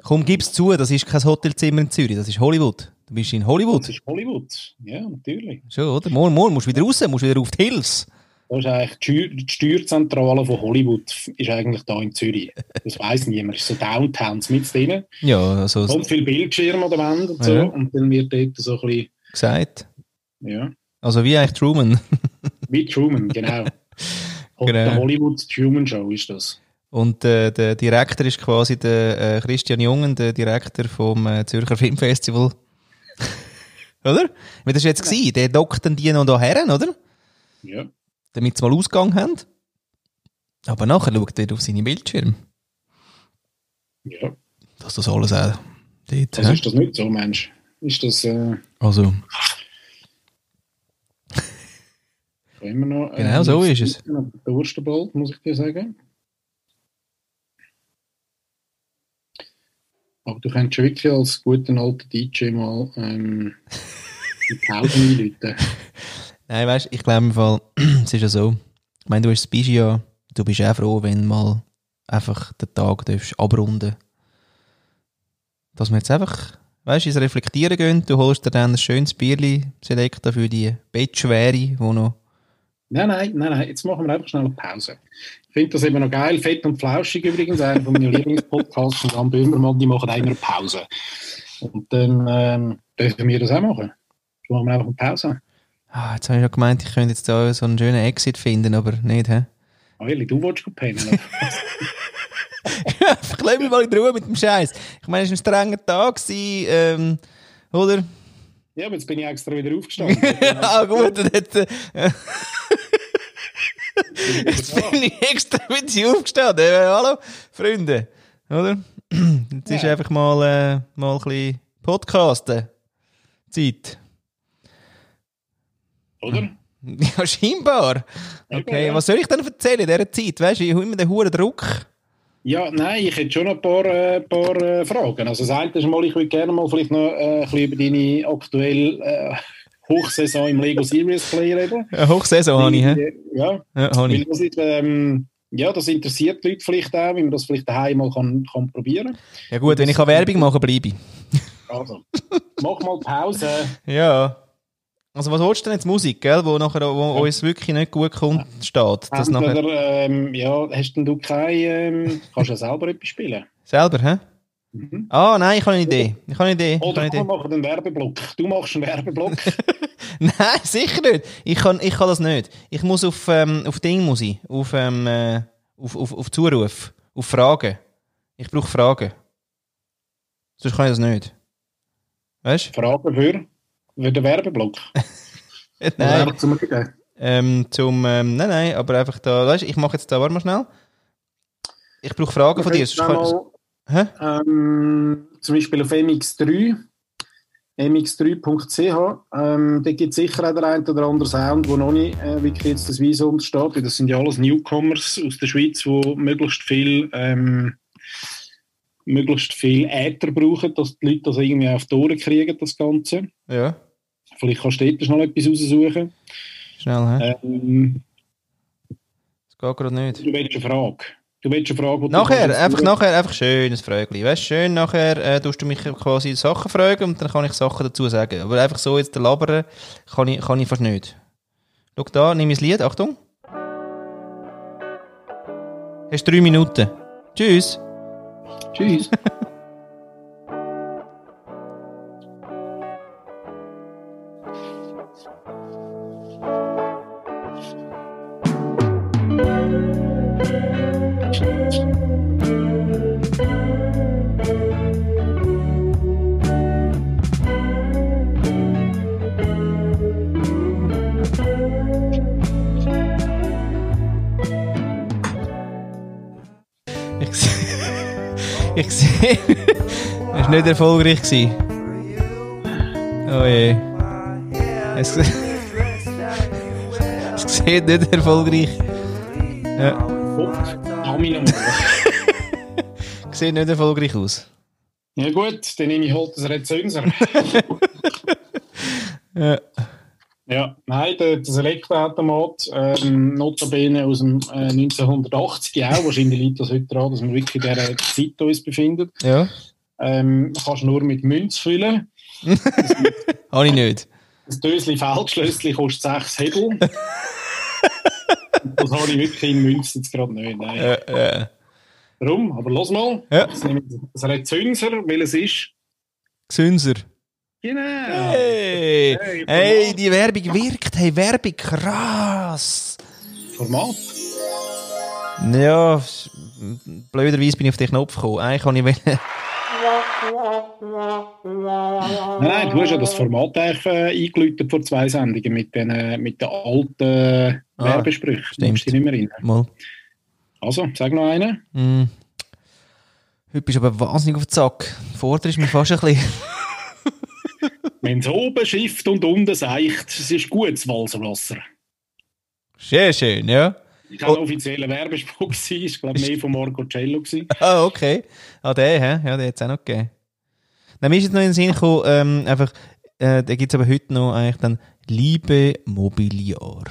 Komm, gib's zu, das ist kein Hotelzimmer in Zürich, das ist Hollywood. Du bist in Hollywood. Das ist Hollywood, ja, natürlich. Schon, oder? Morgen, morgen musst du wieder raus, musst wieder auf die Hills. Das ist eigentlich die, Steuerzentrale von Hollywood, ist eigentlich da in Zürich. Das weiss niemand. Das ist so Downtown mit drin. Ja, also. Und viel Bildschirme an der Wand und so. Ja. Und dann wird dort so ein bisschen. Gesagt. Ja. Also wie eigentlich Truman. Wie Truman, genau. genau. Der Hollywood Truman Show ist das. Und äh, der Direktor ist quasi der äh, Christian Jungen, der Direktor vom äh, Zürcher Filmfestival. oder? Wie das jetzt ja. gewesen? Der dockt dann die noch da her, oder? Ja. Damit sie mal Ausgang haben. Aber nachher schaut er auf seine Bildschirme. Ja. Dass das alles auch dort, Also ist das nicht so, Mensch? Ist das... Äh... Also... immer noch. Äh, genau, so ist es. Der muss ich dir sagen. Aber du schon wirklich als guter alter DJ mal ähm, die Pause einläuten. Nein, weißt ich glaube im Fall, es ist ja so. Ich meine, du hast das ja, du bist auch froh, wenn mal einfach den Tag darfst abrunden Dass wir jetzt einfach, weißt ins Reflektieren gehen, du holst dir dann ein schönes Bierli Selekta für die Bettschwere, die noch Nein, nein, nein, nein, jetzt machen wir einfach schnell eine Pause. Ich finde das immer noch geil. Fett und Flauschig übrigens, einer von meinen Lieblingspodcasts von Jan Böhmermann, die machen immer eine Pause. Und dann ähm, dürfen wir das auch machen. Dann machen wir einfach eine Pause. Ah, jetzt habe ich noch gemeint, ich könnte jetzt da so einen schönen Exit finden, aber nicht, hä? Ehrlich, du wolltest pennen. ich lass mich mal in Ruhe mit dem Scheiß. Ich meine, es war ein strenger Tag, ähm, oder? Ja, aber jetzt bin ich extra wieder aufgestanden. ah, gut, äh, Jetzt bin ich extra mit sie aufgestanden. Hallo, Freunde. Oder? Jetzt ist einfach mal, äh, mal ein bisschen Podcasten. Zeit. Oder? Ja, scheinbar. Okay, was soll ich denn erzählen in dieser Zeit? Weißt du, ich habe immer den hohen Druck. Ja, nein, ich hätte schon ein paar, äh, paar äh, Fragen. Also das eine ist mal, ich würde gerne mal vielleicht noch äh, ein bisschen über deine aktuelle äh, Hochsaison im Lego Series Play reden. Eine Hochsaison habe ich, hä? Ja, ja habe ich. Das ähm, ja, das interessiert die Leute vielleicht auch, wie man das vielleicht daheim mal kann, kann probieren Ja gut, wenn ich kann Werbung machen bleibe ich. Also, mach mal Pause. ja. Also was holst du denn jetzt Musik, gell, wo, nachher, wo ja. uns wirklich nicht gut kommt, steht? Das nachher... ähm, ja, hast denn du kein, ähm, kannst du ja selber etwas spielen? Selber, hä? Mhm. Ah, nein, ich habe eine Idee. Ich habe eine Idee. Oder wir machen einen Werbeblock. Du machst einen Werbeblock. nein, sicher nicht. Ich kann, ich kann das nicht. Ich muss auf, ähm, auf Ding muss ich. Auf, ähm, äh, auf, auf, auf Zuruf. Auf Fragen. Ich brauche Fragen. Sonst kann ich das nicht. Weißt du? Fragen für? Für den Werbeblock? nein. Zum, ähm, zum ähm, nein, nein, aber einfach da, weißt ich mache jetzt da, warte mal schnell. Ich brauche Fragen von dir. sonst kann-? Ähm, zum Beispiel auf MX3, mx3.ch, ähm, da gibt es sicher auch der ein oder andere Sound, wo noch nicht äh, wirklich jetzt das Visum weil Das sind ja alles Newcomers aus der Schweiz, die möglichst viel, ähm, möglichst viel Äther brauchen, dass die Leute das irgendwie auf die Ohren kriegen, das Ganze. Ja, Vielleicht kannst du dort schnell etwas raussuchen. schnell, hä? Ähm, Das geht gerade nicht. du willst eine Frage. Du willst eine Frage, Nachher, einfach nachher, einfach schönes Frögli. Weißt schön, nachher äh, tust du mich quasi Sachen fragen und dann kann ich Sachen dazu sagen. Aber einfach so jetzt labern kann ich, kann ich fast nicht. Schau da, nimm mein Lied, Achtung. Hast drei Minuten. Tschüss. Tschüss. nicht erfolgreich. gewesen. Oh je. Es, es sieht nicht erfolgreich. Ja, sieht nicht erfolgreich aus. Ja gut, dann nehme ich halt das Red. Ja. ja, nein, der, das Elektroautomat, ähm, notabene aus dem äh, 1980 auch, wahrscheinlich liegt das heute daran, dass wir wirklich in dieser Zeit uns befinden. Ja. Ähm, kannst nur mit Münz füllen. Habe ich nicht. Das Dösli Feldschlössli kostet 6 Hebel. das habe ich wirklich in Münz jetzt gerade nicht. Nein. Äh, äh. Warum? Aber los mal. Ja. Das Das Red Sönser, welches ist? Gesünser. Genau. Hey. Hey, hey, die Werbung wirkt. Hey, Werbung, krass. Format. Ja, blöderweise bin ich auf den Knopf gekommen. Eigentlich kann ich. Nein, du hast ja das Format eigentlich äh, eingeläutet vor zwei Sendungen mit den, äh, mit den alten Ah, Werbesprüchen. stimmt. Du nicht mehr erinnern. Mal. Also, sag noch einen. Mm. Heute bist du aber wahnsinnig auf den Zack. Vorder ist mir fast ein bisschen. Wenn es oben schifft und unten seicht, es ist gutes Walserwasser. Sehr schön, ja. Ich habe einen offiziellen Werbespruch gesehen, ich glaube mehr von Marco Cello. Ah, okay. Ah, der, hä? Ja, der hat es auch noch gegeben. Dann ist jetzt noch in den Sinn gekommen, ähm, einfach, äh, da gibt es aber heute noch eigentlich dann Liebe Mobiliar.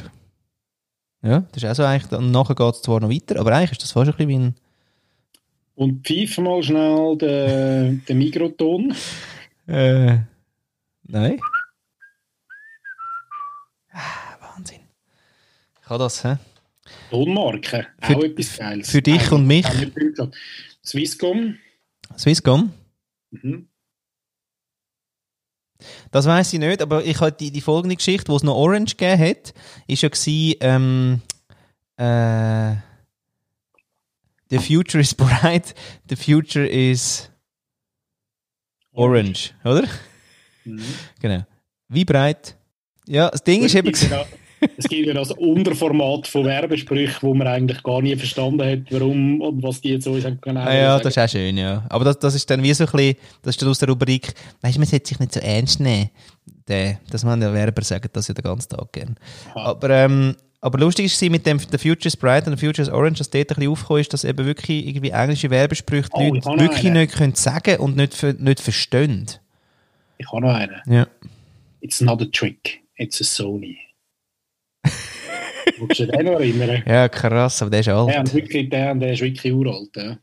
Ja, das ist auch so eigentlich, und nachher geht es zwar noch weiter, aber eigentlich ist das fast ein bisschen wie ein, Und pfeife mal schnell den, den Mikroton. äh, nein. Ah, Wahnsinn. Ich kann das, hä? Tonmarke, Für- auch etwas Geiles. für dich und mich. Swisscom. Swisscom? Mhm. Das weiß ich nicht, aber ich hatte die, die folgende Geschichte, wo es noch Orange gegeben hat, ist ja gewesen, ähm, äh, The future is bright, the future is orange, oder? Mhm. Genau. Wie breit? Ja, das Ding ist eben... Ja- es gibt ja das Unterformat von Werbesprüchen, wo man eigentlich gar nie verstanden hat, warum und was die jetzt so sagen. Genau Ah ja, das ist auch schön, ja. Aber das, das ist dann wie so ein bisschen, das ist dann aus der Rubrik, weißt du, man sollte sich nicht so ernst nehmen. Der, das man der Werber sagen, das ja den ganzen Tag gern. Aber, ähm, aber lustig ist sie mit dem The Future is Bright und The Future is Orange, dass dort ein bisschen aufgekommen ist, dass eben wirklich irgendwie englische Werbesprüche Oh, noch wirklich einen. nicht können sagen und nicht, nicht verstehen. Ich habe noch einen. Ja. It's not a trick, it's a Sony. Willst du den noch erinnern? ja, krass, aber der ist Der, alt. hat wirklich, der, der ist wirklich uralt. Ja.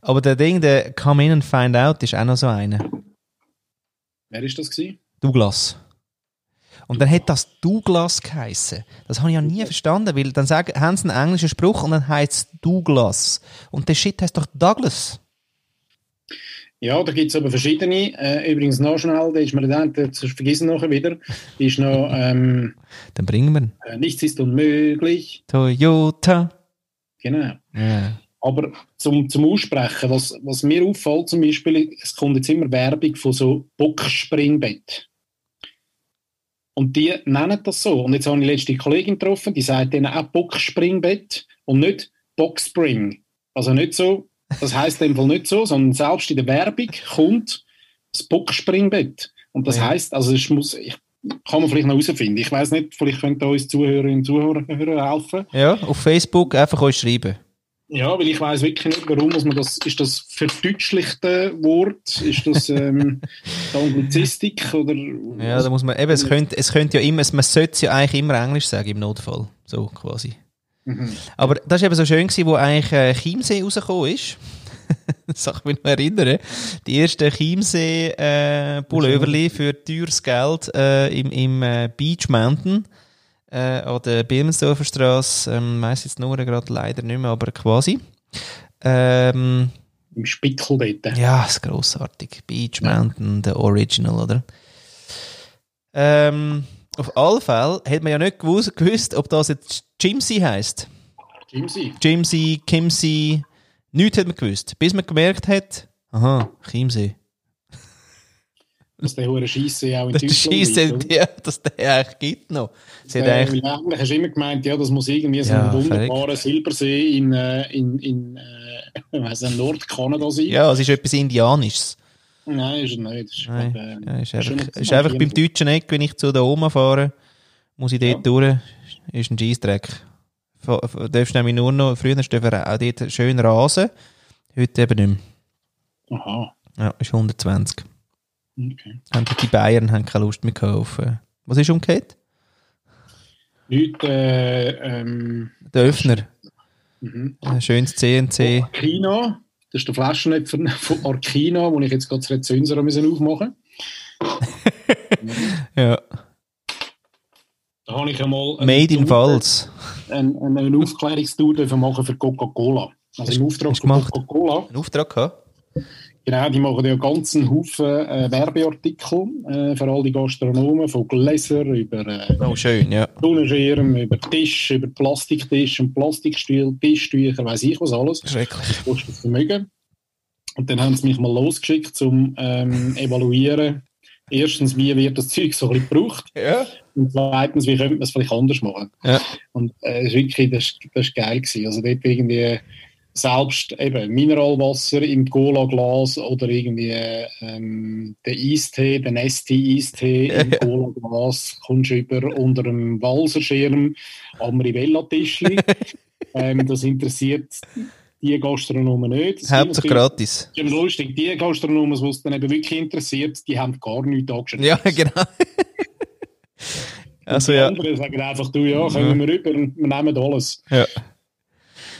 Aber der Ding, der Come in and find out, ist auch noch so einer. Wer ist das gewesen? Douglas. Und dann hat das Douglas geheissen. Das habe ich ja nie verstanden, weil dann sagen, haben sie einen englischen Spruch und dann heißt es Douglas. Und der Shit heißt doch Douglas. Ja, da gibt es aber verschiedene. Äh, übrigens noch schnell, der ist mir dann, das vergessen nachher wieder, ist noch ähm, Dann bringen wir äh, Nichts ist unmöglich. Toyota. Genau. Ja. Aber zum, zum Aussprechen, was, was mir auffällt zum Beispiel, es kommt jetzt immer Werbung von so Boxspringbett. Und die nennen das so. Und jetzt habe ich letzte Kollegin getroffen, die sagt denen auch Boxspringbett und nicht Boxspring. Also nicht so, das heisst in dem Fall nicht so, sondern selbst in der Werbung kommt das Bockspringbett. Und das Ja. heisst, also es muss, ich, kann man vielleicht noch herausfinden. Ich weiß nicht, vielleicht könnten uns Zuhörerinnen und Zuhörer helfen. Ja, auf Facebook einfach euch schreiben. Ja, weil ich weiß wirklich nicht, warum muss man das, ist das verdeutschlichte Wort, ist das ähm, Anglizistik oder Ja, da muss man, eben, es könnte, es könnte ja immer, man sollte es ja eigentlich immer Englisch sagen im Notfall. So quasi. Mhm. Aber das war eben so schön, gewesen, wo eigentlich äh, Chiemsee rausgekommen ist. das kann ich mich noch erinnern. Die ersten Chiemsee äh, für teures Geld äh, im, im äh, Beach Mountain äh, an der Bilmensdorfer Straße. Ähm, weiss jetzt nur gerade leider nicht mehr, aber quasi. Ähm, im Spickel dort. ja, ist grossartig. Beach Mountain, der Original, oder? Ähm, auf alle Fälle hat man ja nicht gewusst, gewusst ob das jetzt Jimsy heisst. Jimsy. Jimsy, Kimsey, nichts hat man gewusst. Bis man gemerkt hat, aha, Chiemsee. Dass der hure Scheisse auch in Das ist der Deutschland Scheisse, liegt, ja, dass der eigentlich gibt noch. Sie Äh, eigentlich, eigentlich hast du immer gemeint, ja, das muss irgendwie so Ja, ein wunderbarer Silbersee in, äh, in, in äh, Nordkanada sein. ja, es ist etwas Indianisches. Nein, ist nicht. Das ist, Nein, glaub, äh, ja, ist einfach, ist einfach beim deutschen Eck, wenn ich zu der Oma fahre, muss ich dort Ja. durch, ist ein Scheissdreck. F- Darfst nämlich nur noch, früher dürfen wir auch dort schön rasen, heute eben nicht mehr. Aha, Ja, ist 120. okay. Haben die Bayern haben keine Lust mehr äh, was ist umgekehrt? Leute, äh, ähm, Der Öffner. mhm. Ein schönes CNC. Arkina, das ist der Flaschenöpfer von Arkina, wo ich jetzt gerade das Rezensor müssen aufmachen Ja. Habe ich einmal Made in Tour- Pfalz. eine, eine Aufklärungstour dürfen machen für Coca-Cola. Also im Auftrag von? Coca-Cola. Einen Auftrag gehabt? Genau, die machen ja ganz einen Haufen äh, Werbeartikel äh, für all die Gastronomen, von Gläser über äh, Oh, schön, ja. Sonnenschirm, über Tisch, über Plastiktisch und Plastikstühle, Tischtücher, weiß ich was alles. Schrecklich. Das kostet Vermögen. Und dann haben sie mich mal losgeschickt zum ähm, evaluieren. Erstens, wie wird das Zeug so ein bisschen gebraucht? Ja. Und zweitens, wie könnte man es vielleicht anders machen? Ja. Und äh, es ist wirklich, das, das ist geil gewesen. Also dort irgendwie selbst eben Mineralwasser im Cola-Glas oder irgendwie ähm, der Eistee, der Nesti-Eistee im Cola-Glas kommst du über unter einem Walserschirm am Rivella-Tischli. ähm, das interessiert die Gastronomen nicht. Natürlich- gratis. ja, lustig, die Gastronomen, die es dann eben wirklich interessiert, die haben gar nichts angeschaut. Ja, genau. also die ja. anderen sagen einfach, du, ja, kommen wir rüber und wir nehmen alles. Ja.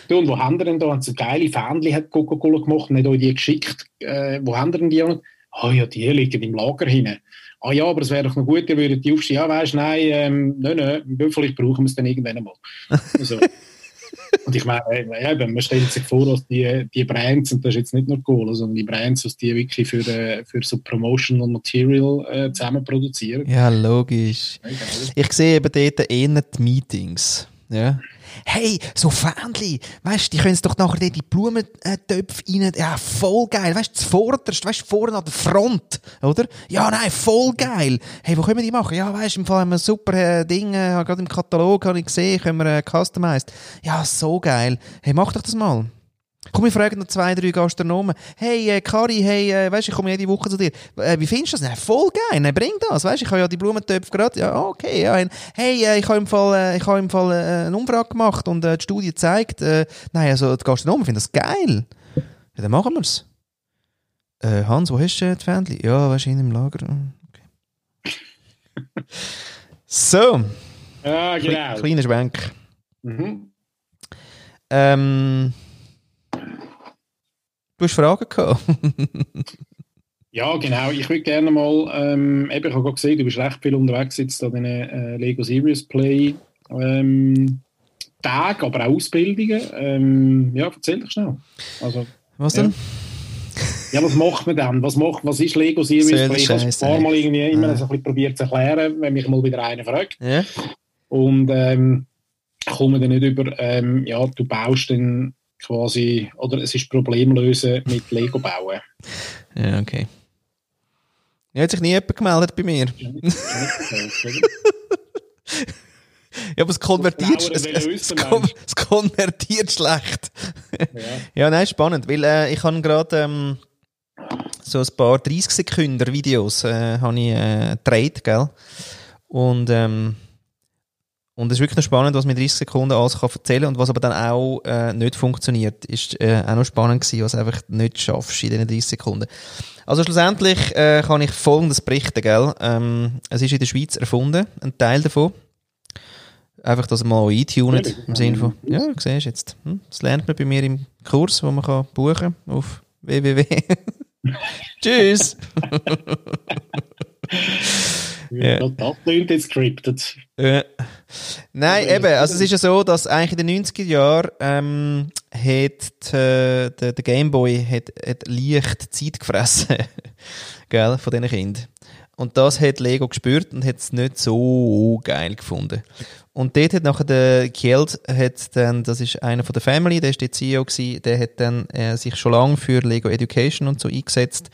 Du, und wo haben die denn da? Haben sie geile Fähnchen hat Coca-Cola gemacht, nicht euch die geschickt. Äh, wo haben die denn die? Ah ja, die liegen im Lager hinten. Ah ja, aber es wäre doch noch gut, ihr würdet die aufstehen. Ja, weißt du, nein, ähm, nein, nein, vielleicht brauchen wir es dann irgendwann einmal. Also, und ich meine, äh, eben, man stellt sich vor, dass die, die Brands, und das ist jetzt nicht nur Cola, sondern die Brands, dass die wirklich für, äh, für so Promotional Material äh, zusammen produzieren. Ja, logisch. Genau. Ich sehe eben dort eher die Meetings. Ja. Hey, so Fähnchen, weißt die können doch nachher in die Blumentöpfe rein, ja, voll geil, weißt du, zuvorderst, weißt vorne an der Front, oder? Ja, nein, voll geil. Hey, wo können wir die machen? Ja, weißt im Fall haben wir super äh, Ding, äh, gerade im Katalog habe ich gesehen, können wir äh, customized. Ja, so geil. Hey, mach doch das mal. Komm, wir fragen noch zwei, drei Gastronomen. Hey, äh, Kari, hey, äh, weißt du, ich komme jede Woche zu dir. Äh, wie findest du das? Nein, voll geil, nein, bring das. Weißt du, ich habe ja die Blumentöpfe gerade. Ja, okay. Ja, hey, äh, ich habe im Fall, äh, ich habe im Fall äh, eine Umfrage gemacht und äh, die Studie zeigt, nein, also die Gastronomen finden das geil. Ja, dann machen wir's. Äh, Hans, wo hast du die Fähnchen? Ja, weißt du, im Lager. Okay. so, Ja, kle genau. kleiner Schwenk. Mhm. Ähm, du hast Fragen gehabt. Ja, genau. Ich würde gerne mal, ähm, eben, ich habe gerade gesehen, du bist recht viel unterwegs jetzt an den äh, Lego Serious Play ähm, Tagen, aber auch Ausbildungen. Ähm, ja, erzähl doch schnell. Also, Was Ja. denn? ja, was macht man dann? Was, macht, was ist Lego Serious Play? Ich habe es ein paar Mal irgendwie immer Ah. so ein bisschen probiert zu erklären, wenn mich mal wieder einer fragt. Ja. Und ähm, komme dann nicht über, ähm, ja, du baust dann quasi, oder es ist Problemlösen mit Lego bauen. Ja, okay. Ja, hat sich nie jemand gemeldet bei mir. Ja, aber es konvertiert, es, es, es, konvertiert schlecht. Ja. Ja, nein, spannend, weil äh, ich habe gerade ähm, so ein paar 30 Sekunden Videos äh, habe ich äh, gedreht, gell? Und ähm, und es ist wirklich noch spannend, was mit 30 Sekunden alles kann erzählen und was aber dann auch äh, nicht funktioniert, ist äh, auch noch spannend gewesen, was du einfach nicht schaffst in diesen 30 Sekunden. Also schlussendlich äh, kann ich Folgendes berichten, gell? Ähm, es ist in der Schweiz erfunden, ein Teil davon. Einfach, dass man mal eintunet, Ja, im Sinne von, ja. ja, du siehst jetzt, hm? das lernt man bei mir im Kurs, wo man kann buchen auf www. Tschüss! Ja. Das klingt jetzt scripted. Ja. Nein, eben, also es ist ja so, dass eigentlich in den 90er Jahren ähm, hat äh, der, der Gameboy hat, hat leicht Zeit gefressen, gell, von diesen Kindern. Und das hat Lego gespürt und hat es nicht so geil gefunden. Und dort hat nachher der Kjeld, hat dann, das ist einer von der Family, der ist der CEO gewesen, der hat dann äh, sich schon lange für Lego Education und so eingesetzt,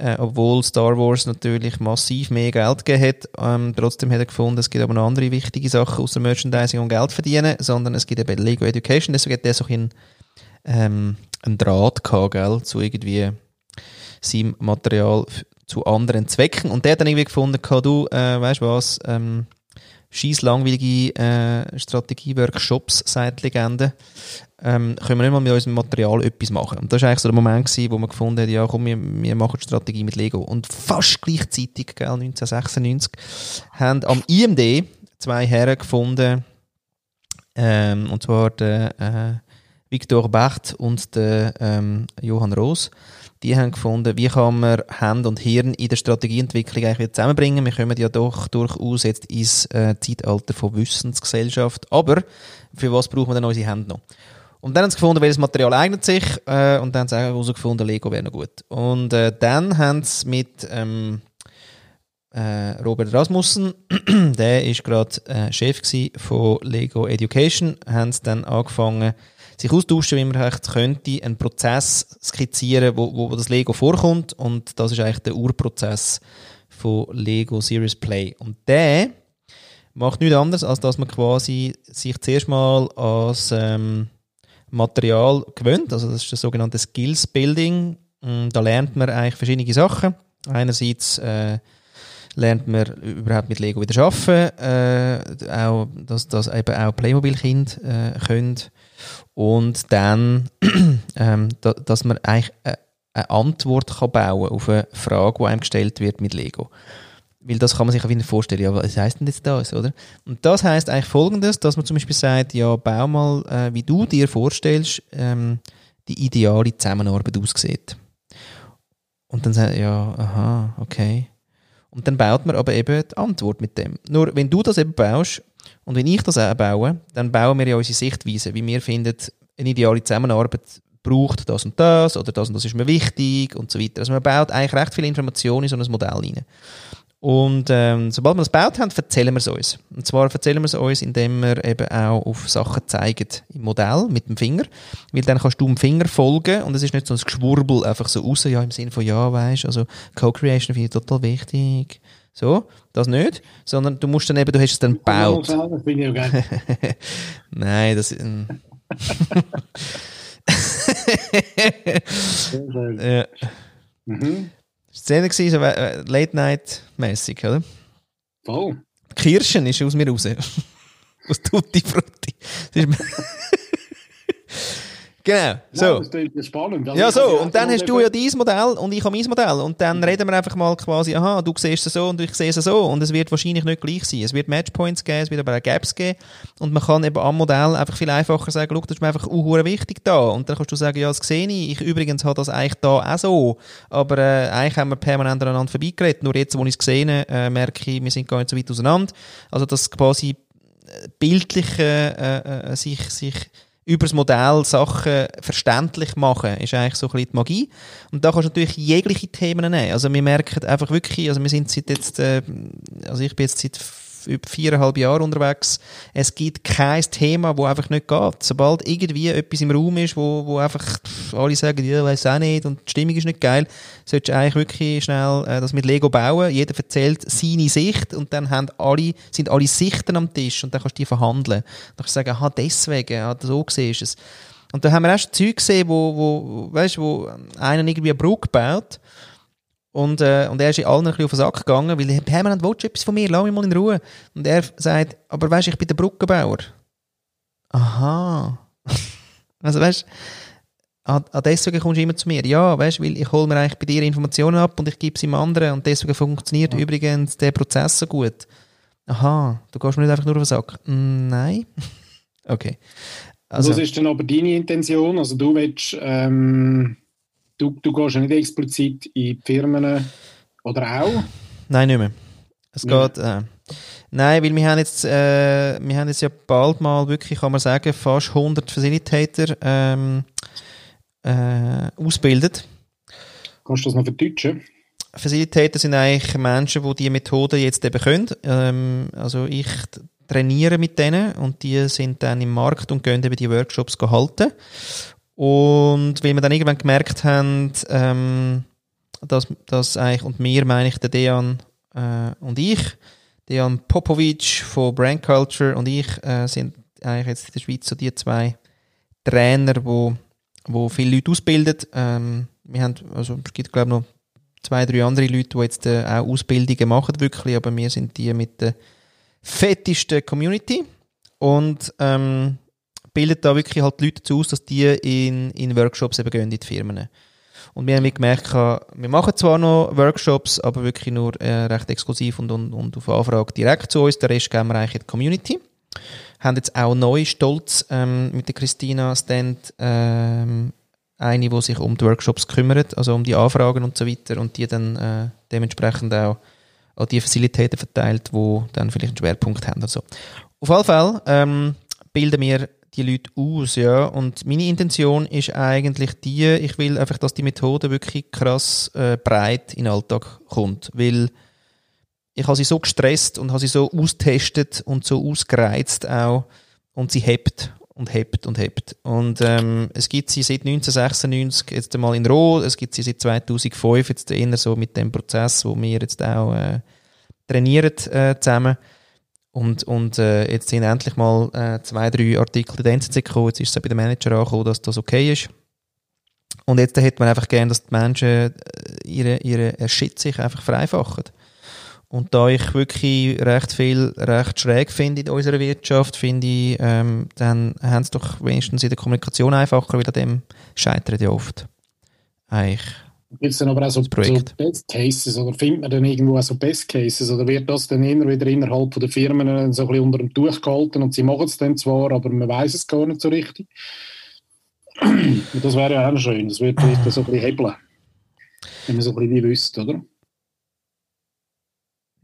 äh, obwohl Star Wars natürlich massiv mehr Geld gegeben hat. Ähm, trotzdem hat er gefunden, es gibt aber noch andere wichtige Sachen außer Merchandising und Geld verdienen, sondern es gibt eben Lego Education, deswegen hat der so ein, ähm, einen Draht gehabt, gell, zu irgendwie seinem Material zu anderen Zwecken. Und der hat dann irgendwie gefunden, du, äh, weißt was, ähm, scheiß langweilige äh, Strategie-Workshops, sagt die Legende, ähm, können wir nicht mal mit unserem Material etwas machen. Und das war eigentlich so der Moment, gewesen, wo man gefunden hat, ja komm, wir, wir machen Strategie mit Lego. Und fast gleichzeitig, gell, 1996, haben am IMD zwei Herren gefunden, ähm, und zwar der äh, Victor Bacht und der ähm, Johann Roos. Die haben gefunden, wie kann man Hand und Hirn in der Strategieentwicklung eigentlich zusammenbringen. Wir kommen ja doch durchaus jetzt ins äh, Zeitalter von Wissensgesellschaft. Aber für was brauchen wir denn unsere Hände noch? Und dann haben sie gefunden, welches Material eignet sich. Äh, und dann haben sie auch herausgefunden, Lego wäre noch gut. Und äh, dann haben sie mit ähm, äh, Robert Rasmussen, der ist gerade äh, Chef von Lego Education, haben sie dann angefangen, sich austauschen, wie man echt könnte, einen Prozess skizzieren, wo, wo, wo das Lego vorkommt. Und das ist eigentlich der Urprozess von Lego Serious Play. Und der macht nichts anderes, als dass man quasi sich zuerst mal als ähm, Material gewöhnt. Also das ist das sogenannte Skills Building. Mm, Da lernt man eigentlich verschiedene Sachen. Einerseits äh, lernt man überhaupt mit Lego wieder arbeiten, äh, auch, dass das eben auch Playmobil-Kinder äh, können. Und dann, ähm, da, dass man eigentlich äh, eine Antwort kann bauen auf eine Frage, die einem gestellt wird mit Lego. Weil das kann man sich auch wieder vorstellen, ja, was heisst denn jetzt das, oder? Und das heißt eigentlich folgendes, dass man zum Beispiel sagt, ja, bau mal, äh, wie du dir vorstellst, ähm, die ideale Zusammenarbeit aussieht. Und dann sagt ja, aha, okay. Und dann baut man aber eben die Antwort mit dem. Nur wenn du das eben baust und wenn ich das baue, dann bauen wir ja unsere Sichtweise, wie wir finden, eine ideale Zusammenarbeit braucht das und das oder das und das ist mir wichtig und so weiter. Also man baut eigentlich recht viel Information in so ein Modell rein. Und ähm, sobald wir das gebaut haben, erzählen wir es uns. Und zwar erzählen wir es uns, indem wir eben auch auf Sachen zeigen im Modell mit dem Finger. Weil dann kannst du dem Finger folgen und es ist nicht so ein Geschwurbel einfach so raus, ja, im Sinne von, ja, weißt also Co-Creation finde ich total wichtig. So, das nicht, sondern du musst dann eben, du hast es dann gebaut. Das bin ich ja geil. Nein, das schön. ja. Mhm. Szene gewesen, so äh, Late-Night-mäßig, oder? Voll. Kirschen ist aus mir raus. aus Tutti Frutti. Genau, so. Ja, das spannend. Also Ja, so. Und dann hast du ja dein Modell und ich habe mein Modell. Und dann reden wir einfach mal quasi, aha, du siehst es so und ich sehe es so. Und es wird wahrscheinlich nicht gleich sein. Es wird Matchpoints geben, es wird aber auch Gaps geben. Und man kann eben am Modell einfach viel einfacher sagen, schau, das ist mir einfach uh, wichtig da. Und dann kannst du sagen, ja, das sehe ich. Ich übrigens habe das eigentlich da auch so. Aber äh, eigentlich haben wir permanent aneinander vorbeigeredet. Nur jetzt, wo ich es gesehen habe, äh, merke ich, wir sind gar nicht so weit auseinander. Also das quasi äh, bildliche äh, äh, sich, sich über das Modell Sachen verständlich machen, ist eigentlich so ein bisschen die Magie. Und da kannst du natürlich jegliche Themen nehmen. Also wir merken einfach wirklich, also wir sind seit jetzt, äh, also ich bin jetzt seit über viereinhalb Jahre unterwegs. Es gibt kein Thema, wo einfach nicht geht. Sobald irgendwie etwas im Raum ist, wo, wo einfach alle sagen, ja, weiß auch nicht und die Stimmung ist nicht geil, solltest du eigentlich wirklich schnell äh, das mit Lego bauen. Jeder erzählt seine Sicht und dann haben alle, sind alle Sichten am Tisch und dann kannst du die verhandeln. Dann kannst du sagen, aha, deswegen, ah, so siehst du es. Und da haben wir erst Zeug gesehen, wo, wo, weißt, wo einer irgendwie eine Brücke baut und, äh, und er ist allen ein bisschen auf den Sack gegangen, weil er permanent willst du etwas von mir, lass mich mal in Ruhe. Und er sagt, aber weißt du, ich bin der Brückenbauer. Aha. also weißt du, ah, ah, deswegen kommst du immer zu mir. Ja, weißt du, weil ich hole mir eigentlich bei dir Informationen ab und ich gebe sie dem anderen und deswegen funktioniert ja. übrigens der Prozess so gut. Aha, du gehst mir nicht einfach nur auf den Sack. Nein. okay. Also, Was ist denn aber deine Intention? Also du willst, ähm, du, du gehst ja nicht explizit in die Firmen oder auch? Nein, nicht mehr. Es nicht geht, äh, nein, weil wir haben jetzt, äh, wir haben jetzt ja bald mal wirklich, kann man sagen, fast 100 Facilitator ähm, äh, ausgebildet. Kannst du das noch verdeutschen? Facilitator sind eigentlich Menschen, die diese Methode jetzt eben können. Ähm, also ich trainieren mit denen und die sind dann im Markt und gehen eben die Workshops halten. Und weil wir dann irgendwann gemerkt haben, ähm, dass, dass eigentlich, und mir meine ich der Dejan äh, und ich, Dejan Popovic von Brand Culture und ich äh, sind eigentlich jetzt in der Schweiz so die zwei Trainer, wo, wo viele Leute ausbilden. Ähm, wir haben, also es gibt glaube ich noch zwei, drei andere Leute, die jetzt äh, auch Ausbildungen machen wirklich, aber wir sind die mit der fetteste Community und ähm, bildet da wirklich halt die Leute dazu aus, dass die in, in Workshops eben gehen, in die Firmen. Und wir haben gemerkt, wir machen zwar noch Workshops, aber wirklich nur äh, recht exklusiv und, und, und auf Anfrage direkt zu uns. Der Rest geben wir eigentlich in die Community. Haben jetzt auch neu stolz ähm, mit der Christina Stand ähm, eine, die sich um die Workshops kümmert, also um die Anfragen und so weiter und die dann äh, dementsprechend auch an die Facilitäten verteilt, die dann vielleicht einen Schwerpunkt haben. Also. Auf jeden Fall ähm, bilden wir die Leute aus, ja. Und meine Intention ist eigentlich die, ich will einfach, dass die Methode wirklich krass äh, breit in den Alltag kommt. Weil ich habe sie so gestresst und habe sie so austestet und so ausgereizt auch und sie hebt und hebt und hebt. Und ähm, es gibt sie seit 1996 jetzt einmal in Roh, es gibt sie seit 2005 jetzt eher so mit dem Prozess, wo wir jetzt auch äh, trainieren äh, zusammen. Und, und äh, jetzt sind endlich mal äh, zwei, drei Artikel in der NZZ gekommen, jetzt ist es bei den Manager angekommen, dass das okay ist. Und jetzt hätte man einfach gerne, dass die Menschen äh, ihre, ihre Shit sich einfach vereinfachen. Und da ich wirklich recht viel recht schräg finde in unserer Wirtschaft, finde ich, ähm, dann haben sie doch wenigstens in der Kommunikation einfacher, weil an dem scheitert ja oft. Eigentlich. Gibt es dann aber auch so, so, Best Cases oder findet man dann irgendwo auch so Best Cases oder wird das dann immer wieder innerhalb von der Firmen so ein bisschen unter dem Tuch gehalten und sie machen es dann zwar, aber man weiß es gar nicht so richtig. Und das wäre ja auch schön, das würde vielleicht so ein bisschen hebeln, wenn man so ein bisschen wie wüsste, oder?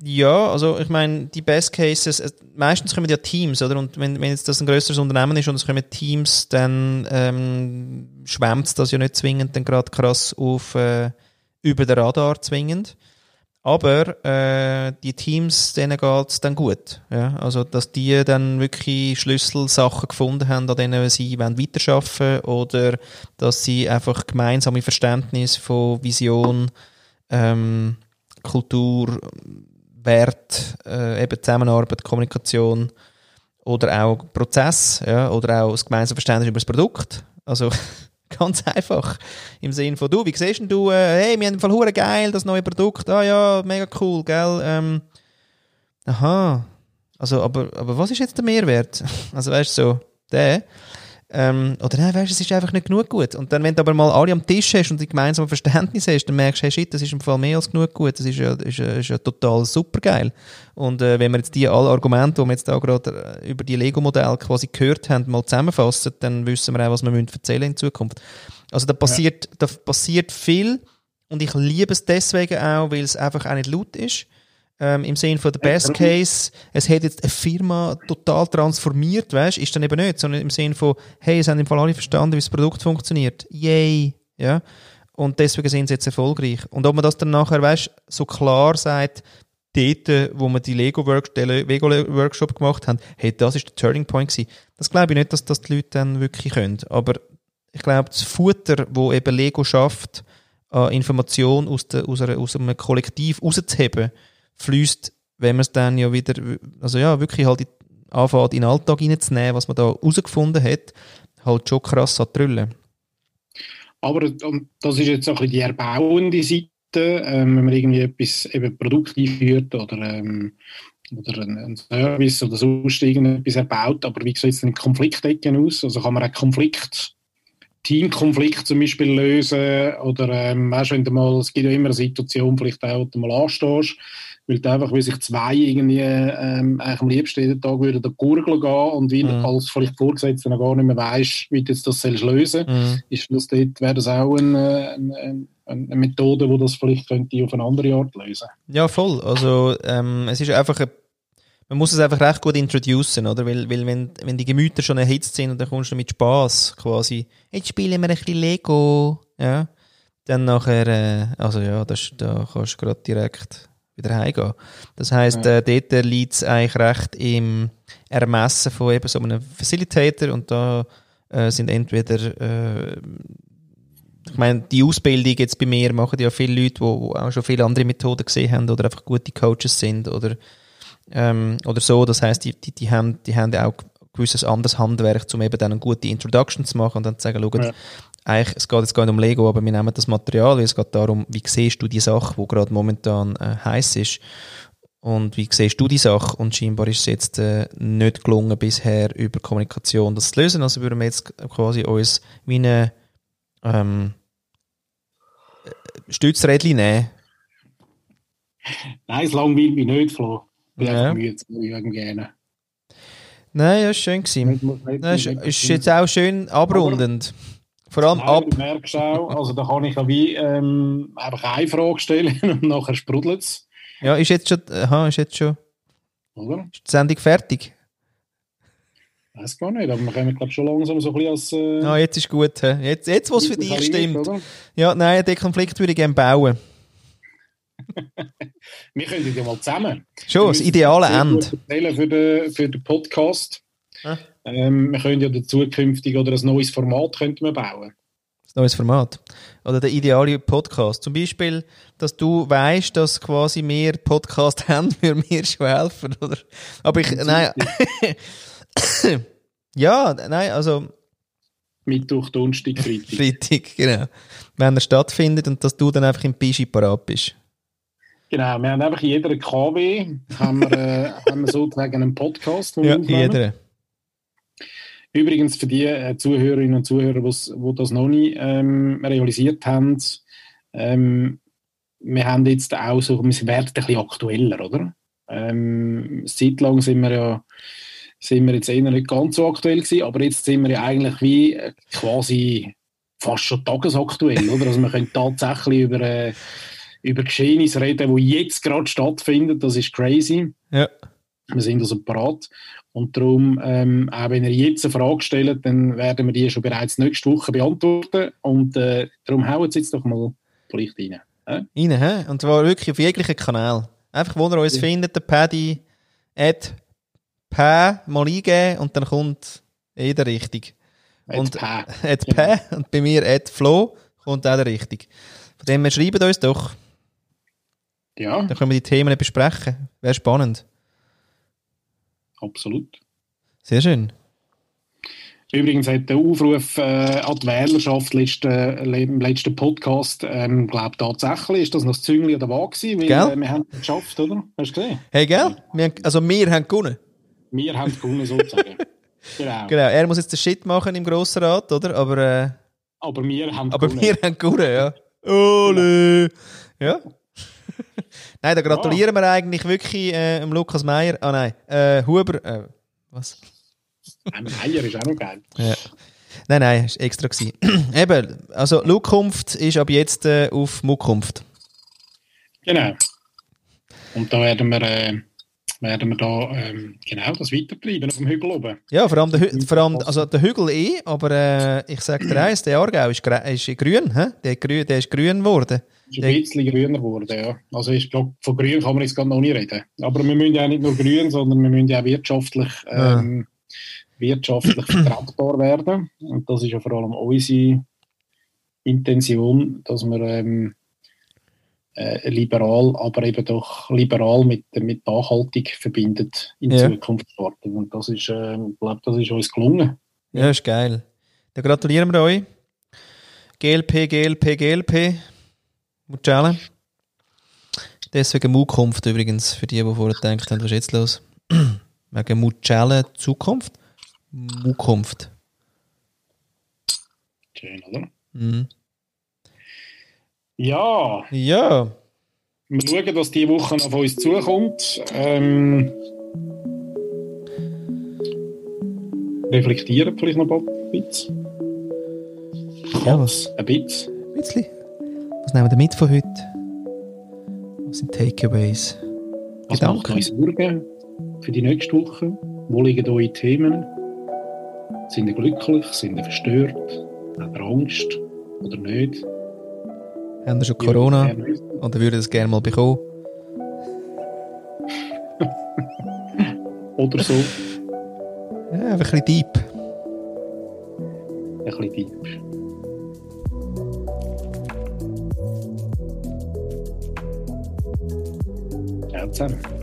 Ja, also ich meine, die Best Cases, äh, meistens kommen ja Teams, oder? Und wenn, wenn jetzt das ein größeres Unternehmen ist und es kommen Teams, dann ähm, schwemmt das ja nicht zwingend dann gerade krass auf äh, über den Radar zwingend. Aber äh, die Teams, denen geht es dann gut. Ja? Also, dass die dann wirklich Schlüsselsachen gefunden haben, an denen sie weiterarbeiten wollen oder dass sie einfach gemeinsame Verständnis von Vision, ähm, Kultur, Wert, äh, eben Zusammenarbeit, Kommunikation oder auch Prozess, ja, oder auch das gemeinsame Verständnis über das Produkt. Also ganz einfach. Im Sinne von, du, wie siehst du, äh, hey, wir haben im Fall geil, das neue Produkt, ah ja, mega cool, gell, ähm, aha, also, aber, aber was ist jetzt der Mehrwert? Also, weißt du, so, der, ähm, oder nein, weißt du, es ist einfach nicht genug gut. Und dann, wenn du aber mal alle am Tisch hast und die gemeinsame Verständnis hast, dann merkst du, hey shit, das ist im Fall mehr als genug gut. Das ist ja, ist, ist ja total super geil. Und äh, wenn wir jetzt die alle Argumente, die wir jetzt da gerade äh, über die Lego-Modelle quasi gehört haben, mal zusammenfassen, dann wissen wir auch, was wir müssen erzählen in Zukunft. Also da passiert, ja. da passiert viel und ich liebe es deswegen auch, weil es einfach auch nicht laut ist. Ähm, Im Sinne von der Best Case, es hat jetzt eine Firma total transformiert, weißt, ist dann eben nicht, sondern im Sinne von, hey, es haben im Fall alle verstanden, wie das Produkt funktioniert. Yay! Ja? Und deswegen sind sie jetzt erfolgreich. Und ob man das dann nachher, weißt, so klar sagt, dort, wo wir die Lego-Workshop gemacht haben, hey, das ist der Turning Point gewesen. Das glaube ich nicht, dass das die Leute dann wirklich können. Aber ich glaube, das Futter, wo eben Lego schafft, an Information aus, der, aus, einer, aus einem Kollektiv rauszuheben, fließt, wenn man es dann ja wieder, also ja, wirklich halt anfängt, in den Alltag reinzunehmen, was man da herausgefunden hat, halt schon krass an die Aber das ist jetzt auch die erbauende Seite, ähm, wenn man irgendwie etwas, eben Produkt einführt oder, ähm, oder einen Service oder sonst irgendetwas erbaut, aber wie sieht es in Konfliktecken aus? Also kann man auch Konflikt Teamkonflikt zum Beispiel lösen oder ähm, weißt, wenn du mal, es gibt ja immer eine Situation, vielleicht auch, wo du mal anstehst, weil du einfach, wie sich zwei irgendwie ähm, eigentlich am liebsten jeden Tag würden der Gurgel gehen und weil mhm. als vielleicht Vorgesetzter noch gar nicht mehr weißt, wie du das sollst lösen mhm. ist das dort, wäre das auch eine, eine, eine Methode, die das vielleicht könnte auf eine andere Art lösen Ja, voll. Also ähm, es ist einfach eine man muss es einfach recht gut introducen, oder? Weil, weil wenn, wenn die Gemüter schon erhitzt sind und dann kommst du mit Spaß quasi, jetzt spielen wir ein bisschen Lego, ja, dann nachher, äh, also ja, das, da kannst du gerade direkt wieder heimgehen. Das heisst, ja. äh, dort liegt es eigentlich recht im Ermessen von eben so einem Facilitator und da äh, sind entweder äh, ich meine, die Ausbildung jetzt bei mir machen ja viele Leute, die auch schon viele andere Methoden gesehen haben oder einfach gute Coaches sind oder ähm, oder so. Das heißt, die, die, die, haben, die haben auch gewisses anderes Handwerk, um eben dann eine gute Introduction zu machen und dann zu sagen, schau, ja. Eigentlich, es geht jetzt gar nicht um Lego, aber wir nehmen das Material, weil es geht darum, wie siehst du die Sache, die gerade momentan äh, heiß ist und wie siehst du die Sache und scheinbar ist es jetzt äh, nicht gelungen bisher über Kommunikation das zu lösen, also würden wir jetzt quasi uns wie eine ähm, Stützrädchen nehmen. Nein, es langweilt mich nicht, Flo. Ja. Mühe zu gerne. Nein, ja, ist schön gewesen. Das ist, ist jetzt auch schön abrundend. Vor allem Nein, ab. Du merkst auch, also da kann ich ja wie ähm, einfach eine Frage stellen und nachher sprudelt es. Ja, ist jetzt schon, aha, ist jetzt schon. Oder? Ist die Sendung fertig? Weiß gar nicht, aber wir können glaube schon langsam so ein bisschen als... Äh, ah, jetzt ist gut. He? Jetzt, jetzt was für dich stimmt. Oder? Ja, nein, den Konflikt würde ich gerne bauen. wir können ja mal zusammen. Schon, das ideale Ende. Für den, für den Podcast. Ah. Ähm, wir können ja zukünftig oder ein neues Format könnten wir bauen. Ein neues Format. Oder der ideale Podcast. Zum Beispiel, dass du weißt, dass quasi wir Podcast haben, für mir schon helfen, oder? Aber ich, nein. ja, nein, also. Mittwoch, Donnerstag, Freitag. Freitag, genau. Wenn er stattfindet und dass du dann einfach im Pischi parat bist. Genau, wir haben einfach in jeder KW haben wir, äh, haben wir sozusagen einen Podcast. Ja, jeder. Übrigens für die äh, Zuhörerinnen und Zuhörer, die das noch nicht ähm, realisiert haben, ähm, wir haben jetzt auch so, wir werden ein bisschen aktueller, oder? Ähm, seit lang sind wir ja sind wir jetzt eher nicht ganz so aktuell gewesen, aber jetzt sind wir ja eigentlich wie äh, quasi fast schon tagesaktuell, oder? Also wir können tatsächlich über äh, über Geschehnisse reden, die jetzt gerade stattfinden. Das ist crazy. Ja. Wir sind also parat. Und darum, ähm, auch wenn ihr jetzt eine Frage stellt, dann werden wir die schon bereits nächste Woche beantworten. Und äh, darum hauen Sie jetzt doch mal vielleicht rein. Äh? Rein, hä? Und zwar wirklich auf jeglichen Kanal. Einfach, wo ihr uns ja. findet, der Paddy, at Pä, mal eingeben und dann kommt jeder richtig. At und, Pä. At Pä. Und bei mir at Flo kommt auch der richtig. Von dem her schreibt uns doch. Ja. Dann können wir die Themen besprechen. Wäre spannend. Absolut. Sehr schön. Übrigens hat der Aufruf äh, an die Wählerschaft letzten, äh, im letzten Podcast, ähm, glaube tatsächlich, ist das noch das Züngli an der Waage gewesen, weil gell? Äh, wir haben es geschafft, oder? Hast du gesehen? Hey, gell? Wir haben, also wir haben gewonnen. Wir haben gewonnen, sozusagen. genau. genau. Er muss jetzt den Shit machen im Grossen Rat, oder? Aber, äh, aber wir haben aber gewonnen. wir haben gewonnen, ja. Ole! Ja. nein, da gratulieren oh. wir eigentlich wirklich äh, Lukas Meier. Ah nein, äh, Huber. Äh, was? Meier ist auch noch geil. Ja. Nein, nein, ist extra gewesen. Eben, also Lukunft ist ab jetzt äh, auf Muckunft. Genau. Und da werden wir, äh, werden wir da ähm, genau das weitertreiben auf dem Hügel oben. Ja, vor allem der, Hü vor allem, also der Hügel eh, aber äh, ich sage dir eins, der Aargau ist, ist grün, hä? Der, der ist grün geworden. ist ein bisschen grüner geworden, ja. Also ich glaube, von grün kann man jetzt gerade noch nicht reden. Aber wir müssen ja nicht nur grün, sondern wir müssen ja auch wirtschaftlich, ähm, wirtschaftlich vertretbar werden. Und das ist ja vor allem unsere Intention, dass wir ähm, äh, liberal, aber eben doch liberal mit, mit Nachhaltig verbindet in Ja. Zukunft starten. Und das ist, äh, ich glaube, das ist uns gelungen. Ja, ist geil. Dann gratulieren wir euch. GLP, GLP, GLP. Mucciale. Deswegen Mukunft übrigens, für die, die vorher gedacht haben, was ist jetzt los? Wegen Mucciale Zukunft. Mukunft. Schön, oder? Mhm. Ja, Ja. wir schauen, dass diese Woche auf uns zukommt. Ähm, reflektieren vielleicht noch ein bisschen. Ja, was? Ein bisschen. Ein bisschen. Was nehmen wir mit von heute? Was sind Takeaways? Was macht Gedanken? euch Sorgen für die nächste Woche? Wo liegen eure Themen? Sind ihr glücklich? Sind ihr verstört? Habt ihr Angst? Oder nicht? Haben wir schon Corona? Ja, wissen. Oder würden es gerne mal bekommen? Oder so. Ja, einfach ein bisschen deep. Ein bisschen deep. Ciao zusammen.